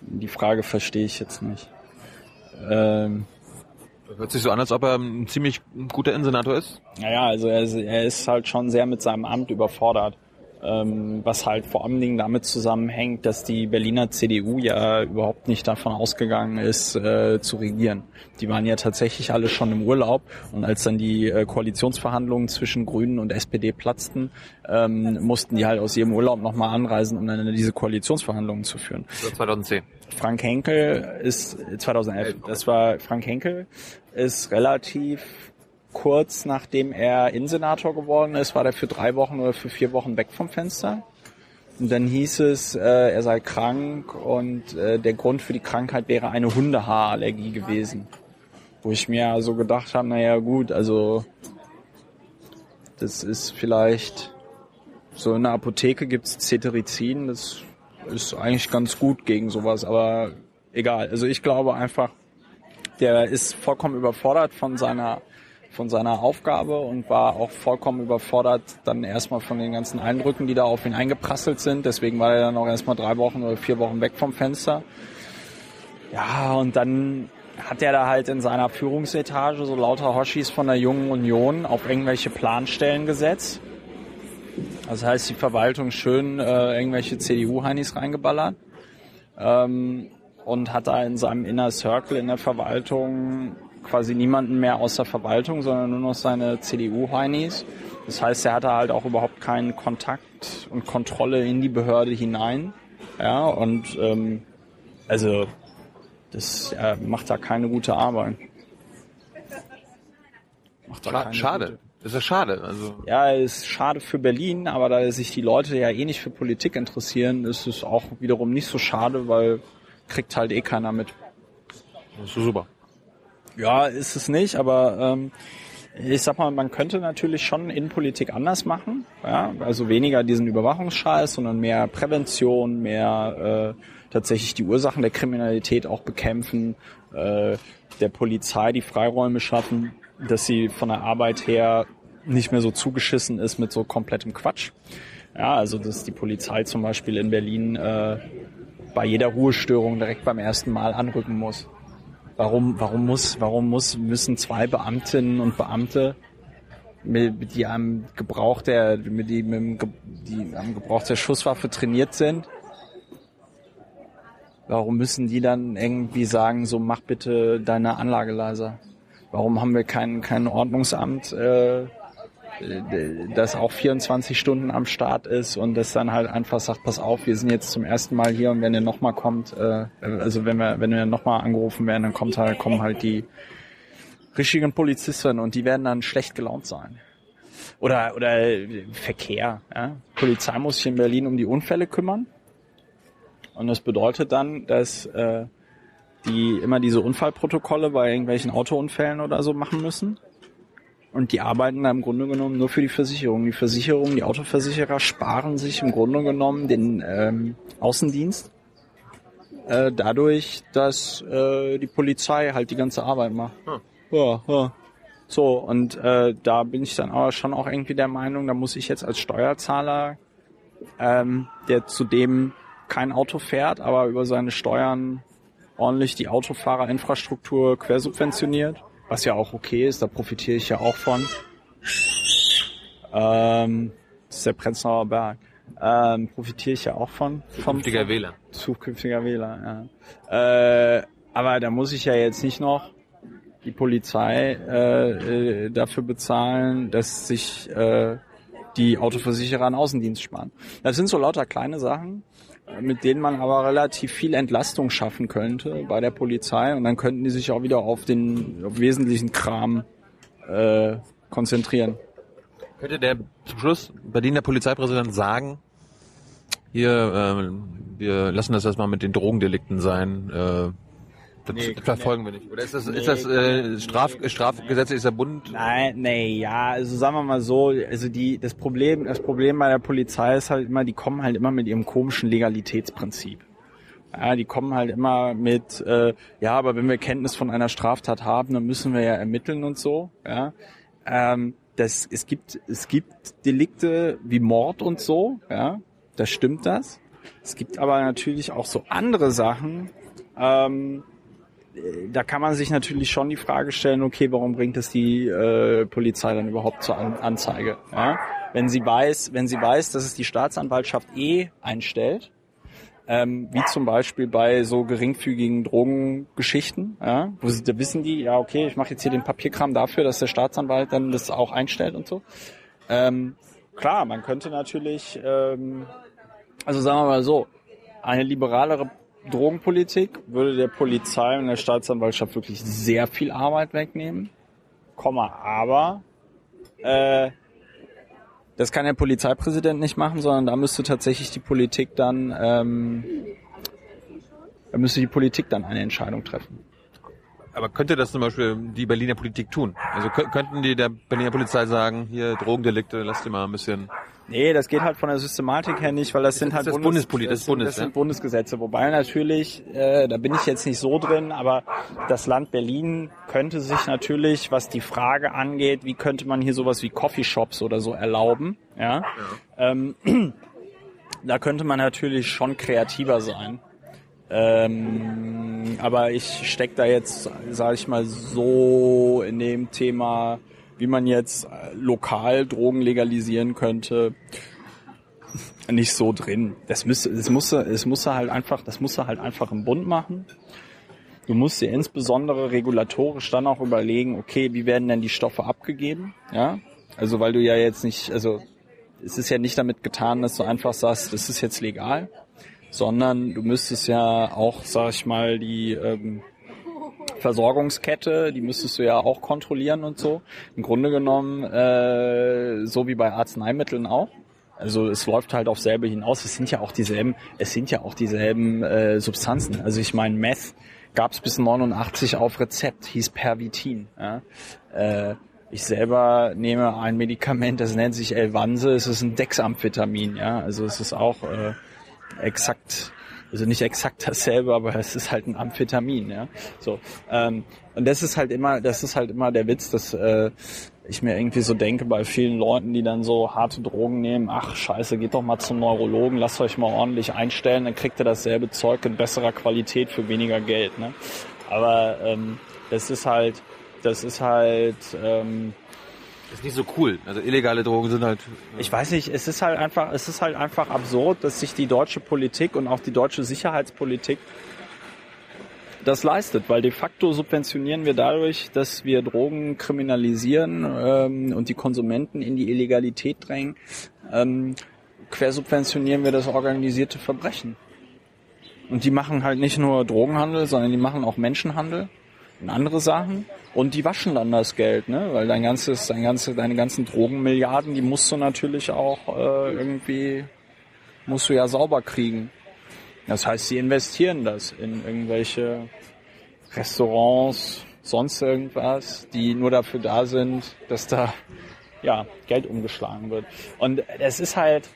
Die Frage verstehe ich jetzt nicht. Ähm, Hört sich so an, als ob er ein ziemlich guter Insenator ist. Naja, also er er ist halt schon sehr mit seinem Amt überfordert. Ähm, was halt vor allen Dingen damit zusammenhängt, dass die Berliner CDU ja überhaupt nicht davon ausgegangen ist, äh, zu regieren. Die waren ja tatsächlich alle schon im Urlaub und als dann die äh, Koalitionsverhandlungen zwischen Grünen und SPD platzten, ähm, mussten die halt aus ihrem Urlaub nochmal anreisen, um dann diese Koalitionsverhandlungen zu führen. 2010. Frank Henkel ist 2011. Das war Frank Henkel ist relativ kurz nachdem er Innensenator geworden ist, war er für drei Wochen oder für vier Wochen weg vom Fenster. Und dann hieß es, äh, er sei krank und äh, der Grund für die Krankheit wäre eine Hundehaarallergie gewesen. Wo ich mir so gedacht habe, naja gut, also das ist vielleicht so in der Apotheke gibt's Cetirizin, das ist eigentlich ganz gut gegen sowas, aber egal. Also ich glaube einfach, der ist vollkommen überfordert von seiner von seiner Aufgabe und war auch vollkommen überfordert dann erstmal von den ganzen Eindrücken, die da auf ihn eingeprasselt sind. Deswegen war er dann auch erstmal drei Wochen oder vier Wochen weg vom Fenster. Ja, und dann hat er da halt in seiner Führungsetage so lauter Hoshis von der Jungen Union auf irgendwelche Planstellen gesetzt. Das heißt, die Verwaltung schön äh, irgendwelche CDU-Heinis reingeballert. Ähm, und hat da in seinem Inner Circle in der Verwaltung quasi niemanden mehr aus der Verwaltung, sondern nur noch seine CDU-Heinis. Das heißt, er hatte halt auch überhaupt keinen Kontakt und Kontrolle in die Behörde hinein. Ja, und ähm, also das äh, macht da keine gute Arbeit. Macht da keine schade. Gute. Das ist schade. Also ja, ist schade für Berlin, aber da sich die Leute ja eh nicht für Politik interessieren, ist es auch wiederum nicht so schade, weil kriegt halt eh keiner mit. Das ist super. Ja, ist es nicht, aber ähm, ich sag mal, man könnte natürlich schon Innenpolitik anders machen. Ja? Also weniger diesen Überwachungsscheiß, sondern mehr Prävention, mehr äh, tatsächlich die Ursachen der Kriminalität auch bekämpfen, äh, der Polizei die Freiräume schaffen, dass sie von der Arbeit her nicht mehr so zugeschissen ist mit so komplettem Quatsch. Ja, also dass die Polizei zum Beispiel in Berlin äh, bei jeder Ruhestörung direkt beim ersten Mal anrücken muss. Warum, warum muss, warum muss, müssen zwei Beamtinnen und Beamte, mit, die am Gebrauch der, mit die, mit die am Gebrauch der Schusswaffe trainiert sind, warum müssen die dann irgendwie sagen, so mach bitte deine Anlage leiser? Warum haben wir kein, kein Ordnungsamt, äh, das auch 24 Stunden am Start ist und das dann halt einfach sagt, pass auf, wir sind jetzt zum ersten Mal hier und wenn ihr nochmal kommt, äh, also wenn wir, wenn wir nochmal angerufen werden, dann kommt halt, kommen halt die richtigen Polizisten und die werden dann schlecht gelaunt sein. Oder, oder Verkehr. Ja? Polizei muss sich in Berlin um die Unfälle kümmern. Und das bedeutet dann, dass äh, die immer diese Unfallprotokolle bei irgendwelchen Autounfällen oder so machen müssen. Und die arbeiten da im Grunde genommen nur für die Versicherung. Die Versicherung, die Autoversicherer sparen sich im Grunde genommen den ähm, Außendienst äh, dadurch, dass äh, die Polizei halt die ganze Arbeit macht. Hm. Ja, ja. So, und äh, da bin ich dann aber schon auch irgendwie der Meinung, da muss ich jetzt als Steuerzahler, ähm, der zudem kein Auto fährt, aber über seine Steuern ordentlich die Autofahrerinfrastruktur quersubventioniert, was ja auch okay ist, da profitiere ich ja auch von. Ähm, das ist der Prenzlauer Berg. Ähm, profitiere ich ja auch von. Zukünftiger Wähler. Zukünftiger Wähler, ja. Äh, aber da muss ich ja jetzt nicht noch die Polizei äh, äh, dafür bezahlen, dass sich äh, die Autoversicherer einen Außendienst sparen. Das sind so lauter kleine Sachen, mit denen man aber relativ viel Entlastung schaffen könnte bei der Polizei und dann könnten die sich auch wieder auf den auf wesentlichen Kram äh, konzentrieren. Könnte der zum Schluss Berliner Polizeipräsident sagen, hier, äh, wir lassen das erstmal mit den Drogendelikten sein, äh, das nee, verfolgen wir nicht. Oder ist das, nee, ist das äh, Straf, Strafgesetz ist der Bund? Nein, nee, ja, also sagen wir mal so, also die das Problem, das Problem bei der Polizei ist halt immer, die kommen halt immer mit ihrem komischen Legalitätsprinzip. Ja, die kommen halt immer mit, äh, ja, aber wenn wir Kenntnis von einer Straftat haben, dann müssen wir ja ermitteln und so. Ja, ähm, das, es gibt es gibt Delikte wie Mord und so. Ja, das stimmt das. Es gibt aber natürlich auch so andere Sachen. Ähm, da kann man sich natürlich schon die Frage stellen, okay, warum bringt es die äh, Polizei dann überhaupt zur An Anzeige? Ja? Wenn sie weiß, wenn sie weiß, dass es die Staatsanwaltschaft eh einstellt, ähm, wie zum Beispiel bei so geringfügigen Drogengeschichten, ja, wo sie, da wissen die, ja okay, ich mache jetzt hier den Papierkram dafür, dass der Staatsanwalt dann das auch einstellt und so. Ähm, klar, man könnte natürlich, ähm, also sagen wir mal so, eine liberalere Drogenpolitik würde der Polizei und der Staatsanwaltschaft wirklich sehr viel Arbeit wegnehmen. Komma, aber äh, das kann der Polizeipräsident nicht machen, sondern da müsste tatsächlich die Politik dann ähm, da müsste die Politik dann eine Entscheidung treffen. Aber könnte das zum Beispiel die Berliner Politik tun? Also kö- könnten die der Berliner Polizei sagen, hier Drogendelikte, lasst ihr mal ein bisschen. Nee, das geht halt von der Systematik her nicht, weil das sind halt das Bundes- das Bundes, das sind ja? Bundesgesetze. Wobei natürlich, äh, da bin ich jetzt nicht so drin, aber das Land Berlin könnte sich natürlich, was die Frage angeht, wie könnte man hier sowas wie Coffeeshops oder so erlauben, ja, Ähm, da könnte man natürlich schon kreativer sein. Ähm, aber ich steck da jetzt, sage ich mal, so in dem Thema, wie man jetzt äh, lokal Drogen legalisieren könnte, nicht so drin. Das müsste, es musste, es musste halt einfach, das musste halt einfach im Bund machen. Du musst dir insbesondere regulatorisch dann auch überlegen, okay, wie werden denn die Stoffe abgegeben? Ja, also weil du ja jetzt nicht, also es ist ja nicht damit getan, dass du einfach sagst, das ist jetzt legal, sondern du müsstest ja auch, sag ich mal, die ähm, Versorgungskette, die müsstest du ja auch kontrollieren und so. Im Grunde genommen, äh, so wie bei Arzneimitteln auch. Also es läuft halt auf selbe hinaus. Es sind ja auch dieselben, es sind ja auch dieselben äh, Substanzen. Also ich meine, Meth gab es bis 89 auf Rezept, hieß Pervitin. Ja? Äh, ich selber nehme ein Medikament, das nennt sich Elvanse. Es ist ein Dexamphetamin. Ja, also es ist auch äh, exakt, also nicht exakt dasselbe, aber es ist halt ein Amphetamin, ja. So ähm, und das ist halt immer, das ist halt immer der Witz, dass äh, ich mir irgendwie so denke bei vielen Leuten, die dann so harte Drogen nehmen, ach scheiße, geht doch mal zum Neurologen, lasst euch mal ordentlich einstellen, dann kriegt ihr dasselbe Zeug in besserer Qualität für weniger Geld, ne? Aber ähm, das ist halt, das ist halt ähm, ist nicht so cool. Also illegale Drogen sind halt. ich weiß nicht, es ist halt einfach, es ist halt einfach absurd, dass sich die deutsche Politik und auch die deutsche Sicherheitspolitik das leistet, weil de facto subventionieren wir dadurch, dass wir Drogen kriminalisieren ähm, und die Konsumenten in die Illegalität drängen, ähm, quersubventionieren wir das organisierte Verbrechen. Und die machen halt nicht nur Drogenhandel, sondern die machen auch Menschenhandel und andere Sachen. Und die waschen dann das Geld, ne? Weil dein ganzes, dein ganze, deine ganzen Drogenmilliarden, die musst du natürlich auch äh, irgendwie, musst du ja sauber kriegen. Das heißt, sie investieren das in irgendwelche Restaurants, sonst irgendwas, die nur dafür da sind, dass da ja Geld umgeschlagen wird. Und es ist halt,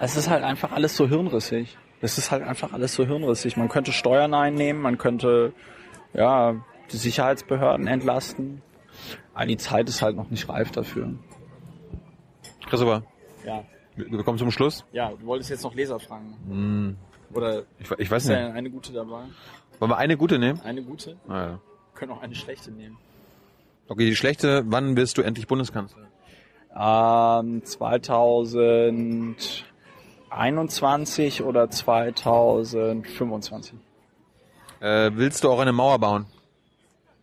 es ist halt einfach alles so hirnrissig. Es ist halt einfach alles so hirnrissig. Man könnte Steuern einnehmen, man könnte ja die Sicherheitsbehörden entlasten. Aber die Zeit ist halt noch nicht reif dafür. Christopher, Ja, wir kommen zum Schluss. ja. Du wolltest jetzt noch Leser fragen, Hm, oder ich, ich weiß ist nicht. eine gute dabei? Wollen wir eine gute nehmen? Eine gute? Ah, ja. Wir können auch eine schlechte nehmen. Okay, die schlechte, wann wirst du endlich Bundeskanzler? Ähm, 2021 oder 2025? Äh, willst du auch eine Mauer bauen?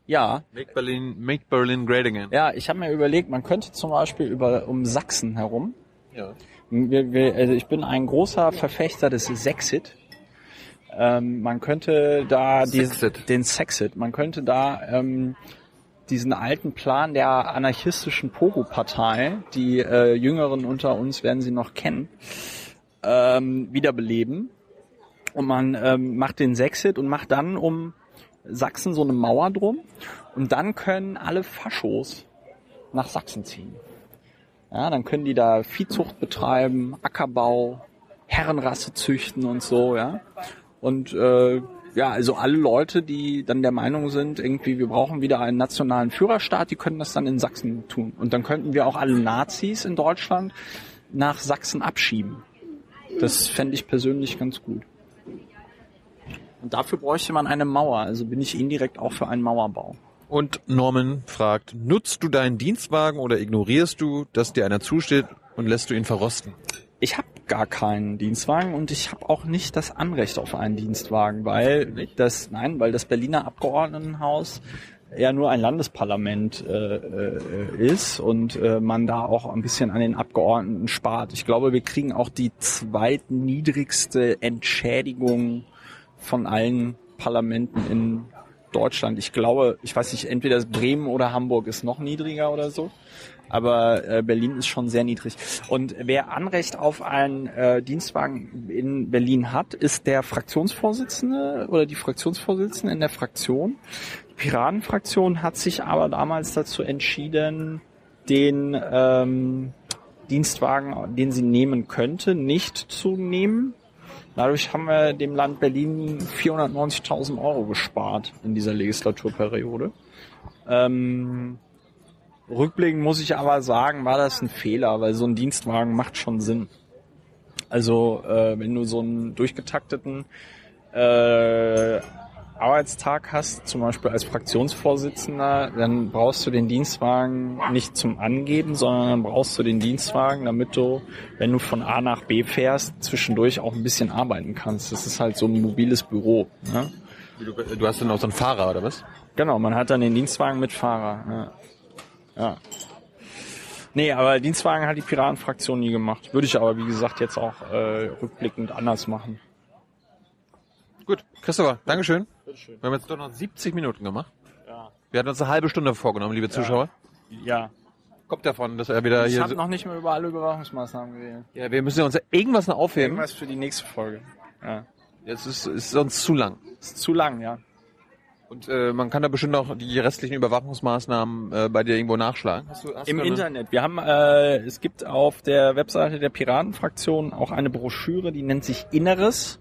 Ja, Make Berlin, make Berlin great again. ja. Ich habe mir überlegt, man könnte zum Beispiel über um Sachsen herum. Ja. Wir, wir, also ich bin ein großer Verfechter des Sexit. Ähm, man könnte da Sexit. den Sexit, man könnte da ähm, diesen alten Plan der anarchistischen Pogo-Partei, die äh, Jüngeren unter uns werden sie noch kennen, ähm, wiederbeleben. Und man ähm, macht den Sexit und macht dann um Sachsen so eine Mauer drum. Und dann können alle Faschos nach Sachsen ziehen. Ja, dann können die da Viehzucht betreiben, Ackerbau, Herrenrasse züchten und so, ja. Und äh, ja, also alle Leute, die dann der Meinung sind, irgendwie wir brauchen wieder einen nationalen Führerstaat, die können das dann in Sachsen tun. Und dann könnten wir auch alle Nazis in Deutschland nach Sachsen abschieben. Das fände ich persönlich ganz gut. Und dafür bräuchte man eine Mauer, also bin ich indirekt auch für einen Mauerbau. Und Norman fragt, nutzt du deinen Dienstwagen oder ignorierst du, dass dir einer zusteht und lässt du ihn verrosten? Ich habe gar keinen Dienstwagen und ich habe auch nicht das Anrecht auf einen Dienstwagen, weil das nein, weil das Berliner Abgeordnetenhaus ja nur ein Landesparlament äh, äh, ist und äh, man da auch ein bisschen an den Abgeordneten spart. Ich glaube, wir kriegen auch die zweitniedrigste Entschädigung von allen Parlamenten in Deutschland. Ich glaube, ich weiß nicht, entweder Bremen oder Hamburg ist noch niedriger oder so. Aber äh, Berlin ist schon sehr niedrig. Und wer Anrecht auf einen äh, Dienstwagen in Berlin hat, ist der Fraktionsvorsitzende oder die Fraktionsvorsitzende in der Fraktion. Die Piratenfraktion hat sich aber damals dazu entschieden, den ähm, Dienstwagen, den sie nehmen könnte, nicht zu nehmen. Dadurch haben wir dem Land Berlin 490.000 Euro gespart in dieser Legislaturperiode. Ähm, rückblickend muss ich aber sagen, war das ein Fehler, weil so ein Dienstwagen macht schon Sinn. Also äh, wenn du so einen durchgetakteten äh, Arbeitstag hast, zum Beispiel als Fraktionsvorsitzender, dann brauchst du den Dienstwagen nicht zum Angeben, sondern dann brauchst du den Dienstwagen, damit du, wenn du von A nach B fährst, zwischendurch auch ein bisschen arbeiten kannst. Das ist halt so ein mobiles Büro. Ne? Du, du hast dann auch so einen Fahrer, oder was? Genau, man hat dann den Dienstwagen mit Fahrer. Ja. ja. Nee, aber Dienstwagen hat die Piratenfraktion nie gemacht. Würde ich aber, wie gesagt, jetzt auch äh, rückblickend anders machen. Gut, Christopher, Dankeschön. Bitteschön. Wir haben jetzt doch noch 70 Minuten gemacht. Ja. Wir hatten uns eine halbe Stunde vorgenommen, liebe Zuschauer. Ja. Kommt davon, dass er wieder ich hier... Ich habe noch nicht mehr über alle Überwachungsmaßnahmen geredet. Ja, wir müssen uns irgendwas noch aufheben. Irgendwas für die nächste Folge. Ja. Jetzt ist, ist sonst zu lang. Ist zu lang, ja. Und äh, man kann da bestimmt auch die restlichen Überwachungsmaßnahmen äh, bei dir irgendwo nachschlagen. Hast du, hast Im Internet. Wir haben, äh, es gibt auf der Webseite der Piratenfraktion auch eine Broschüre, die nennt sich Inneres.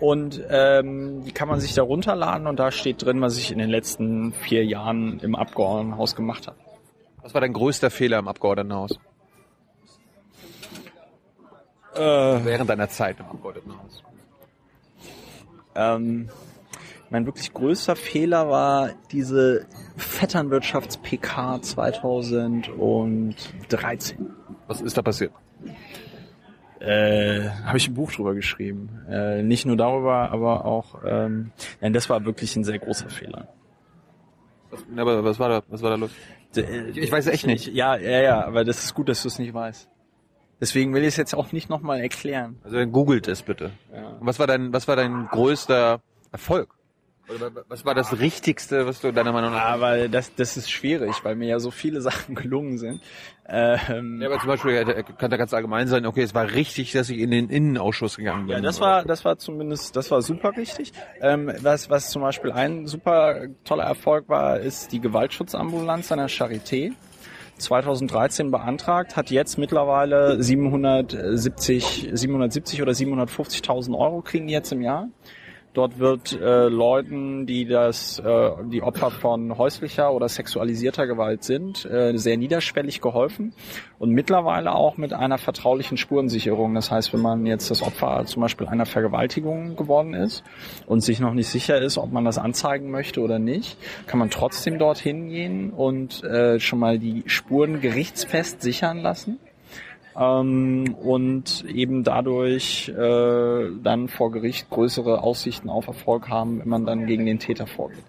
Und ähm, die kann man sich da runterladen und da steht drin, was ich in den letzten vier Jahren im Abgeordnetenhaus gemacht habe. Was war dein größter Fehler im Abgeordnetenhaus? Äh, Während deiner Zeit im Abgeordnetenhaus. Ähm, mein wirklich größter Fehler war diese Vetternwirtschafts-PK 2013. Was ist da passiert? Äh, habe ich ein Buch drüber geschrieben. Äh, nicht nur darüber, aber auch, ähm, nein, das war wirklich ein sehr großer Fehler. Was, aber was war da, was war da los? Ich, ich weiß echt nicht. Ja, ja, ja, aber das ist gut, dass du es nicht weißt. Deswegen will ich es jetzt auch nicht nochmal erklären. Also dann googelt es bitte. Ja. was war dein, was war dein größter Erfolg? Was war das Richtigste, was du deiner Meinung nach? Aber das, das ist schwierig, weil mir ja so viele Sachen gelungen sind. Ähm, ja, aber zum Beispiel kann da ganz allgemein sein, okay, es war richtig, dass ich in den Innenausschuss gegangen bin. Ja, das war, das war zumindest, das war super richtig. Ähm, was, was zum Beispiel ein super toller Erfolg war, ist die Gewaltschutzambulanz an der Charité. 2013 beantragt, hat jetzt mittlerweile 770, 770 oder 750.000 Euro kriegen jetzt im Jahr. Dort wird äh, Leuten, die das, äh, die Opfer von häuslicher oder sexualisierter Gewalt sind, äh, sehr niederschwellig geholfen und mittlerweile auch mit einer vertraulichen Spurensicherung. Das heißt, wenn man jetzt das Opfer zum Beispiel einer Vergewaltigung geworden ist und sich noch nicht sicher ist, ob man das anzeigen möchte oder nicht, kann man trotzdem dorthin gehen und äh, schon mal die Spuren gerichtsfest sichern lassen ähm, und eben dadurch äh, dann vor Gericht größere Aussichten auf Erfolg haben, wenn man dann gegen den Täter vorgeht.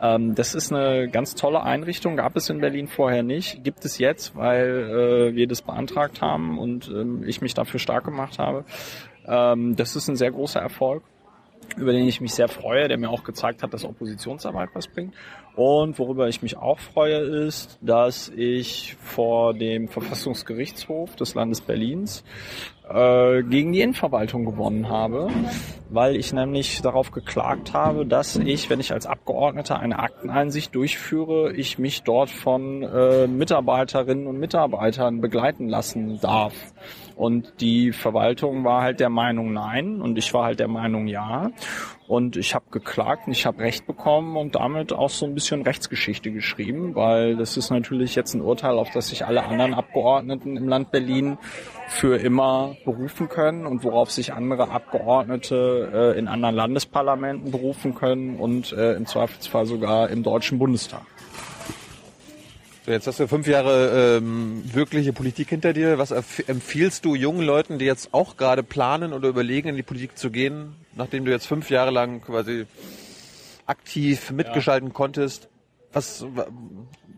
Ähm, das ist eine ganz tolle Einrichtung, gab es in Berlin vorher nicht, gibt es jetzt, weil äh, wir das beantragt haben und äh, ich mich dafür stark gemacht habe. Ähm, das ist ein sehr großer Erfolg über den ich mich sehr freue, der mir auch gezeigt hat, dass Oppositionsarbeit was bringt. Und worüber ich mich auch freue, ist, dass ich vor dem Verfassungsgerichtshof des Landes Berlins äh, gegen die Innenverwaltung gewonnen habe, weil ich nämlich darauf geklagt habe, dass ich, wenn ich als Abgeordneter eine Akteneinsicht durchführe, ich mich dort von äh, Mitarbeiterinnen und Mitarbeitern begleiten lassen darf. Und die Verwaltung war halt der Meinung nein und ich war halt der Meinung ja. Und ich habe geklagt und ich habe Recht bekommen und damit auch so ein bisschen Rechtsgeschichte geschrieben, weil das ist natürlich jetzt ein Urteil, auf das sich alle anderen Abgeordneten im Land Berlin für immer berufen können und worauf sich andere Abgeordnete äh, in anderen Landesparlamenten berufen können und äh, im Zweifelsfall sogar im Deutschen Bundestag. So, jetzt hast du fünf Jahre ähm, wirkliche Politik hinter dir. Was empfiehlst du jungen Leuten, die jetzt auch gerade planen oder überlegen, in die Politik zu gehen, nachdem du jetzt fünf Jahre lang quasi aktiv mitgestalten ja. konntest? Was,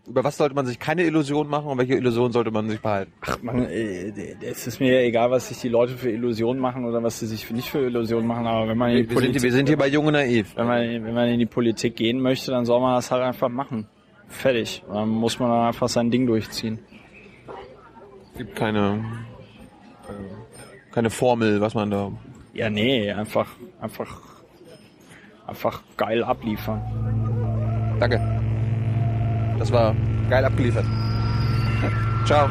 über was sollte man sich keine Illusion machen und welche Illusion sollte man sich behalten? Ach man, äh, es ist mir egal, was sich die Leute für Illusionen machen oder was sie sich nicht für Illusionen machen, aber wenn man in die wir, Politik, sind, wir sind hier bei Junge Naiv. Wenn man, wenn man in die Politik gehen möchte, dann soll man das halt einfach machen. Fertig. Dann muss man einfach sein Ding durchziehen. Es gibt keine, äh, keine Formel, was man da. Ja, nee, einfach, einfach, einfach geil abliefern. Danke. Das war geil abgeliefert. Ciao.